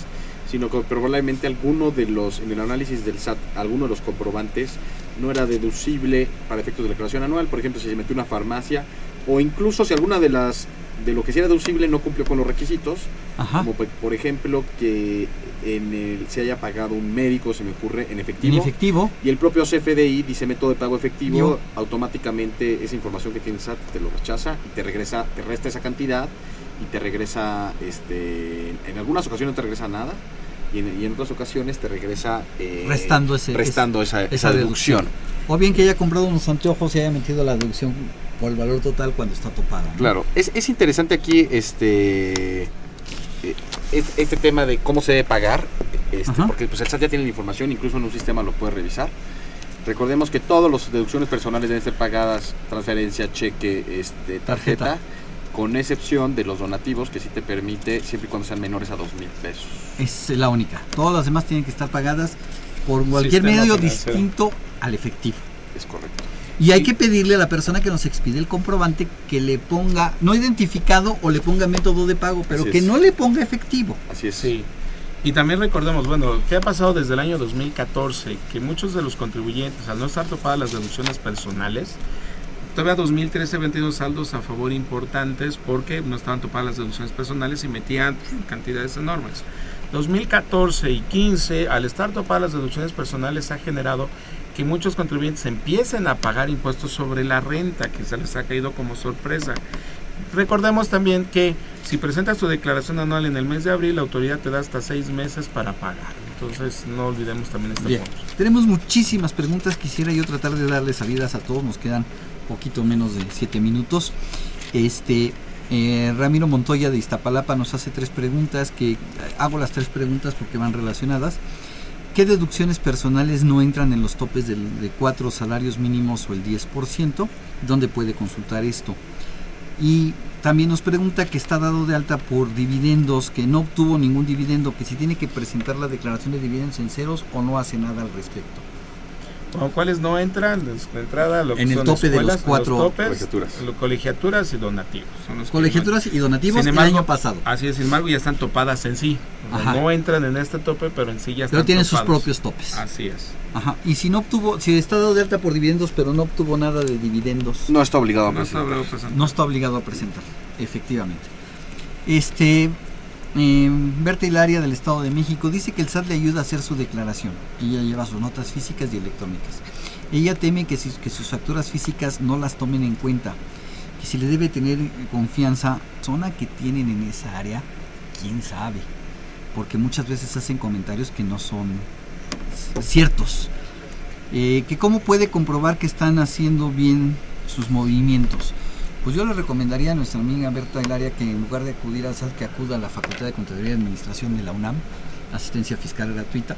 C: sino que probablemente alguno de los, en el análisis del SAT, alguno de los comprobantes no era deducible para efectos de declaración anual. Por ejemplo, si se metió una farmacia, o incluso si alguna de las de lo que sea deducible no cumplió con los requisitos,
A: Ajá.
C: como por, ejemplo que en el, se haya pagado un médico, se me ocurre, en efectivo.
A: En efectivo.
C: Y el propio CFDI dice método de pago efectivo,
A: Yo-
C: automáticamente esa información que tiene el SAT te lo rechaza y te regresa, te resta esa cantidad y te regresa, este, en algunas ocasiones no te regresa nada y en, y en otras ocasiones te regresa eh,
A: restando ese,
C: restando
A: esa,
C: esa, esa deducción.
A: O bien que haya comprado unos anteojos y haya metido la deducción por el valor total cuando está topada. ¿no?
C: Claro, es, es interesante aquí este eh, es- este tema de cómo se debe pagar, este, porque pues el SAT ya tiene la información, incluso en un sistema lo puede revisar. Recordemos que todas las deducciones personales deben ser pagadas, transferencia, cheque, este, tarjeta,
A: Tarjeta.
C: con excepción de los donativos que sí te permite siempre y cuando sean menores a dos mil pesos.
A: Es la única. Todas las demás tienen que estar pagadas por cualquier
C: Sistema
A: medio
C: financiero.
A: distinto al efectivo.
C: Es correcto.
A: Y hay que pedirle a la persona que nos expide el comprobante que le ponga, no identificado o le ponga método de pago, pero
C: Así
A: que
C: es.
A: no le ponga efectivo.
C: Así es.
B: Sí. Y también recordemos, bueno, ¿qué ha pasado desde el año 2014? Que muchos de los contribuyentes, al no estar topadas las deducciones personales, todavía 2013 habían tenido saldos a favor importantes porque no estaban topadas las deducciones personales y metían cantidades enormes. 2014 y 15, al estar topadas las deducciones personales, ha generado que muchos contribuyentes empiecen a pagar impuestos sobre la renta, que se les ha caído como sorpresa. Recordemos también que si presentas tu declaración anual en el mes de abril, la autoridad te da hasta seis meses para pagar. Entonces no olvidemos también este
A: Bien.
B: punto.
A: Tenemos muchísimas preguntas. Quisiera yo tratar de darle salidas a todos. Nos quedan poquito menos de siete minutos. Este eh, Ramiro Montoya de Iztapalapa nos hace tres preguntas. Que eh, hago las tres preguntas porque van relacionadas. ¿Qué deducciones personales no entran en los topes de cuatro salarios mínimos o el 10%? ¿Dónde puede consultar esto? Y también nos pregunta que está dado de alta por dividendos, que no obtuvo ningún dividendo, que si tiene que presentar la declaración de dividendos en ceros o no hace nada al respecto.
B: ¿Cuáles no entran? De entrada, lo que
A: En el
B: son
A: tope de los cuatro-
B: topes,
C: Colegiaturas.
B: lo- colegiaturas y donativos. Son los
A: Colegiaturas
B: no-
A: y donativos
B: Sin
A: el año pasado.
B: Así es, sin embargo, ya están topadas en sí.
A: Ajá.
B: no entran en este tope, pero en sí ya están
A: Pero tienen sus propios topes.
B: Así es.
A: Ajá. Y si no obtuvo, si está dado de alta por dividendos, pero no obtuvo nada de dividendos.
C: No está obligado a
B: No está
C: presentar.
B: obligado a presentar.
A: No está obligado a presentar, efectivamente. Este, eh, Berta Hilaria del Estado de México dice que el SAT le ayuda a hacer su declaración. Ella lleva sus notas físicas y electrónicas. Ella teme que, sus facturas físicas no las tomen en cuenta. Que si le debe tener eh, confianza, zona que tienen en esa área, quién sabe. Porque muchas veces hacen comentarios que no son ciertos. Eh, que cómo puede comprobar que están haciendo bien sus movimientos. Pues yo le recomendaría a nuestra amiga Berta Hilaria que en lugar de acudir al SAT, que acuda a la Facultad de Contaduría y Administración de la UNAM, asistencia fiscal gratuita.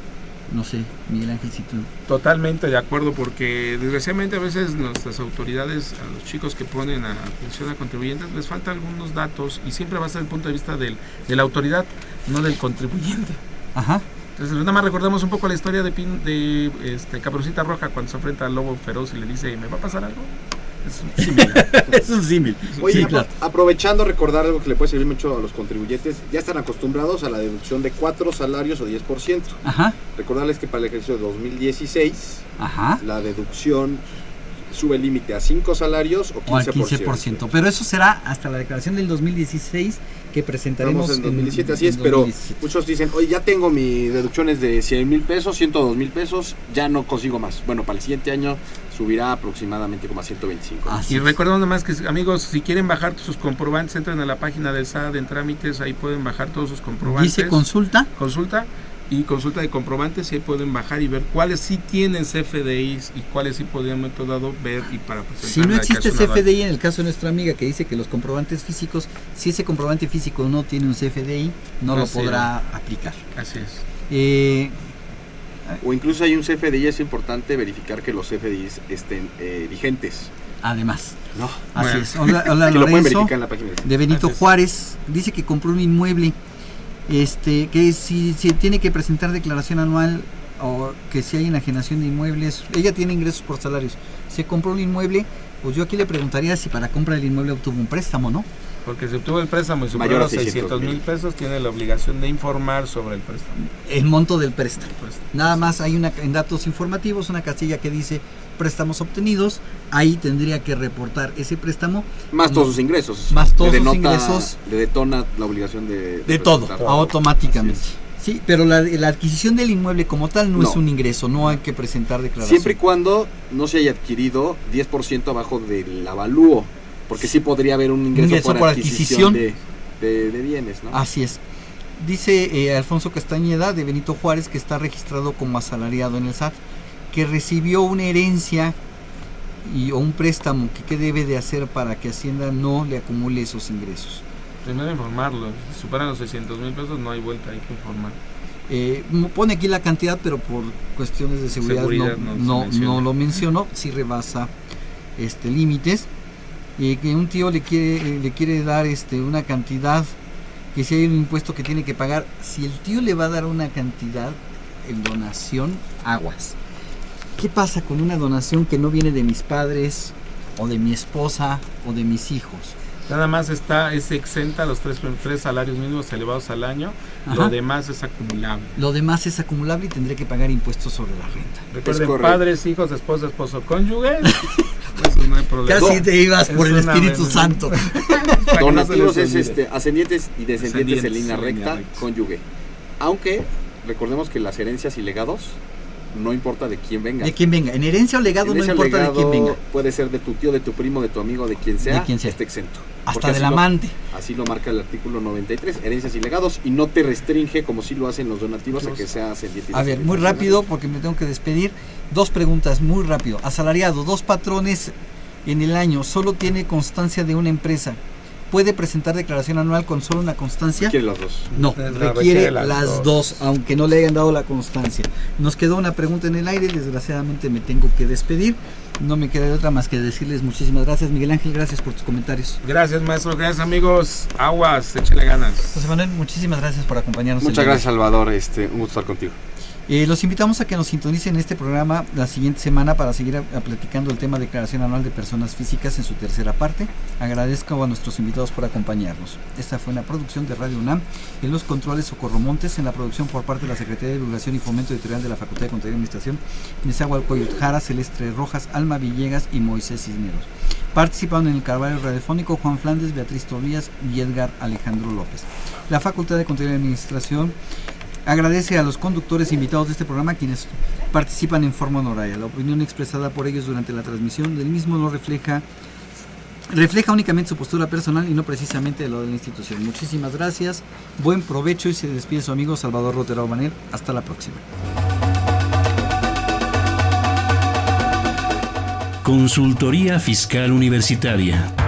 A: No sé, Miguel Ángel, si tú...
B: Totalmente de acuerdo, porque desgraciadamente a veces nuestras autoridades, a los chicos que ponen a atención a contribuyentes, les falta algunos datos y siempre va a ser el punto de vista del, de la autoridad, no del contribuyente.
A: Ajá.
B: Entonces, nada más recordemos un poco la historia de, Pin- de este, Caperucita Roja cuando se enfrenta al lobo feroz y le dice, ¿me va a pasar algo? Es un similar.
A: es un símil.
C: Oye,
A: Sí,
C: apro-
A: claro.
C: aprovechando recordar algo que le puede servir mucho a los contribuyentes, ya están acostumbrados a la deducción de cuatro salarios o 10%.
A: Ajá.
C: Recordarles que para el ejercicio de 2016
A: Ajá.
C: la deducción sube el límite a 5 salarios o 15%.
A: O al 15%. Pero eso será hasta la declaración del 2016 que presentaremos
C: Estamos en 2017, así
A: en
C: es, pero
A: 2017.
C: muchos dicen, oye, ya tengo mi deducciones de 100 mil pesos, 102 mil pesos, ya no consigo más. Bueno, para el siguiente año subirá aproximadamente como a 125.
B: y recuerden nada más que, amigos, si quieren bajar sus comprobantes, entren a la página del SAT en trámites, ahí pueden bajar todos sus comprobantes.
A: Dice consulta.
B: Consulta y consulta de comprobantes y ahí pueden bajar y ver cuáles sí tienen CFDIs y cuáles sí podrían momento dado ver y para presentar
A: Si no
B: la
A: existe. CFDI en el caso de nuestra amiga que dice que los comprobantes físicos, si ese comprobante físico no tiene un CFDI, no lo podrá aplicar.
B: Así es.
A: Eh,
C: O incluso hay un CFDI, es importante verificar que los CFDIs estén eh, vigentes.
A: además.
C: No.
A: Así
C: Bueno.
A: es. Hola, hola,
C: Que lo pueden
A: Lorenzo,
C: verificar en la página
A: de Benito. Juárez. Dice que compró un inmueble. Este, que si, si tiene que presentar declaración anual o que si hay enajenación de inmuebles, ella tiene ingresos por salarios. Se compró un inmueble, pues yo aquí le preguntaría si para compra del inmueble obtuvo un préstamo, ¿no?
B: Porque si obtuvo el préstamo y
C: Mayor
B: supera
C: a
B: los 600 mil
C: 600,000
B: pesos, tiene la obligación de informar sobre el préstamo.
A: El monto del préstamo. Nada más hay una en datos informativos una casilla que dice préstamos obtenidos. Ahí tendría que reportar ese préstamo.
C: Más todos sus ingresos.
A: Más todos
C: Le
A: sus
C: denota-
A: ingresos.
C: Le detona la obligación de...
A: De todo, automáticamente. Sí, pero la, la adquisición del inmueble como tal no,
C: No.
A: es un ingreso, no hay que presentar declaración.
C: Siempre y cuando no se haya adquirido 10% abajo del avalúo. Porque sí podría haber un ingreso,
A: Ingreso
C: por,
A: por
C: adquisición,
A: adquisición.
C: De, de- de bienes, ¿no?
A: Así es. Dice eh, Alfonso Castañeda de Benito Juárez que está registrado como asalariado en el SAT, que recibió una herencia y, o un préstamo que qué debe de hacer para que Hacienda no le acumule esos ingresos.
B: Primero informarlo. Si superan los 600 mil pesos, no hay vuelta, hay que informar.
A: Eh, pone aquí la cantidad, pero por cuestiones de seguridad,
B: Seguridad
A: no,
B: no
A: lo mencionó, si rebasa este límites. Y que un tío le quiere, eh, le quiere dar este una cantidad, que si hay un impuesto que tiene que pagar, si el tío le va a dar una cantidad en donación, aguas. ¿Qué pasa con una donación que no viene de mis padres, o de mi esposa, o de mis hijos?
B: Nada más está, es exenta los tres, tres salarios mínimos elevados al año.
A: Ajá.
B: Lo demás es acumulable.
A: Lo demás es acumulable y tendré que pagar impuestos sobre la renta.
B: Recuerden, padres, hijos, esposa, esposo, cónyuge. Eso no hay problema.
A: Casi te ibas por
B: Es
A: el Espíritu. Santo.
B: No
C: Donativos es este, ascendientes y descendientes en
B: Ascendientes
C: línea
B: en línea
C: recta,
B: recta.
C: cónyuge. Aunque recordemos que las herencias y legados no importa de quién venga.
A: De quién venga. En herencia o legado
C: Herencia
A: no importa de quién venga.
C: Puede ser de tu tío, de tu primo, de tu amigo, de quien sea,
A: De quien sea.
C: esté exento.
A: Hasta del
C: lo-
A: amante.
C: así lo marca el artículo 93, herencias y legados, y no te restringe, como sí lo hacen los donativos, a que sea ascendiente.
A: A ver, muy rápido porque me tengo que despedir. Dos preguntas, muy rápido. Asalariado, dos patrones en el año, solo tiene constancia de una empresa. ¿Puede presentar declaración anual con solo una constancia?
C: Requiere las dos.
A: No, requiere,
B: requiere
A: las,
B: las
A: dos. aunque no le hayan dado la constancia. Nos quedó una pregunta en el aire, desgraciadamente me tengo que despedir. No me queda de otra más que decirles muchísimas gracias. Miguel Ángel, gracias por tus comentarios.
B: Gracias, maestro. Gracias, amigos. Aguas, échale ganas.
A: José Manuel, muchísimas gracias por acompañarnos.
C: Muchas gracias, Salvador. Este, un gusto estar contigo.
A: Eh, los invitamos a que nos sintonicen este programa la siguiente semana para seguir platicando el tema Declaración Anual de Personas Físicas en su tercera parte. Agradezco a nuestros invitados por acompañarnos. Esta fue una producción de Radio UNAM. En los controles Socorro Montes, en la producción por parte de la Secretaría de Divulgación y Fomento Editorial de la Facultad de Contaduría y Administración, Nezahualcóyotl Jara, Celeste Rojas, Alma Villegas y Moisés Cisneros. Participaron en el carvalho radiofónico Juan Flandes, Beatriz Tobías y Edgar Alejandro López. La Facultad de Contaduría y Administración agradece a los conductores invitados de este programa quienes participan en forma honoraria. La opinión expresada por ellos durante la transmisión del mismo no refleja refleja únicamente su postura personal y no precisamente lo de la institución. Muchísimas gracias, buen provecho y se despide su amigo Salvador Rotero Banel. Hasta la próxima.
I: Consultoría Fiscal Universitaria.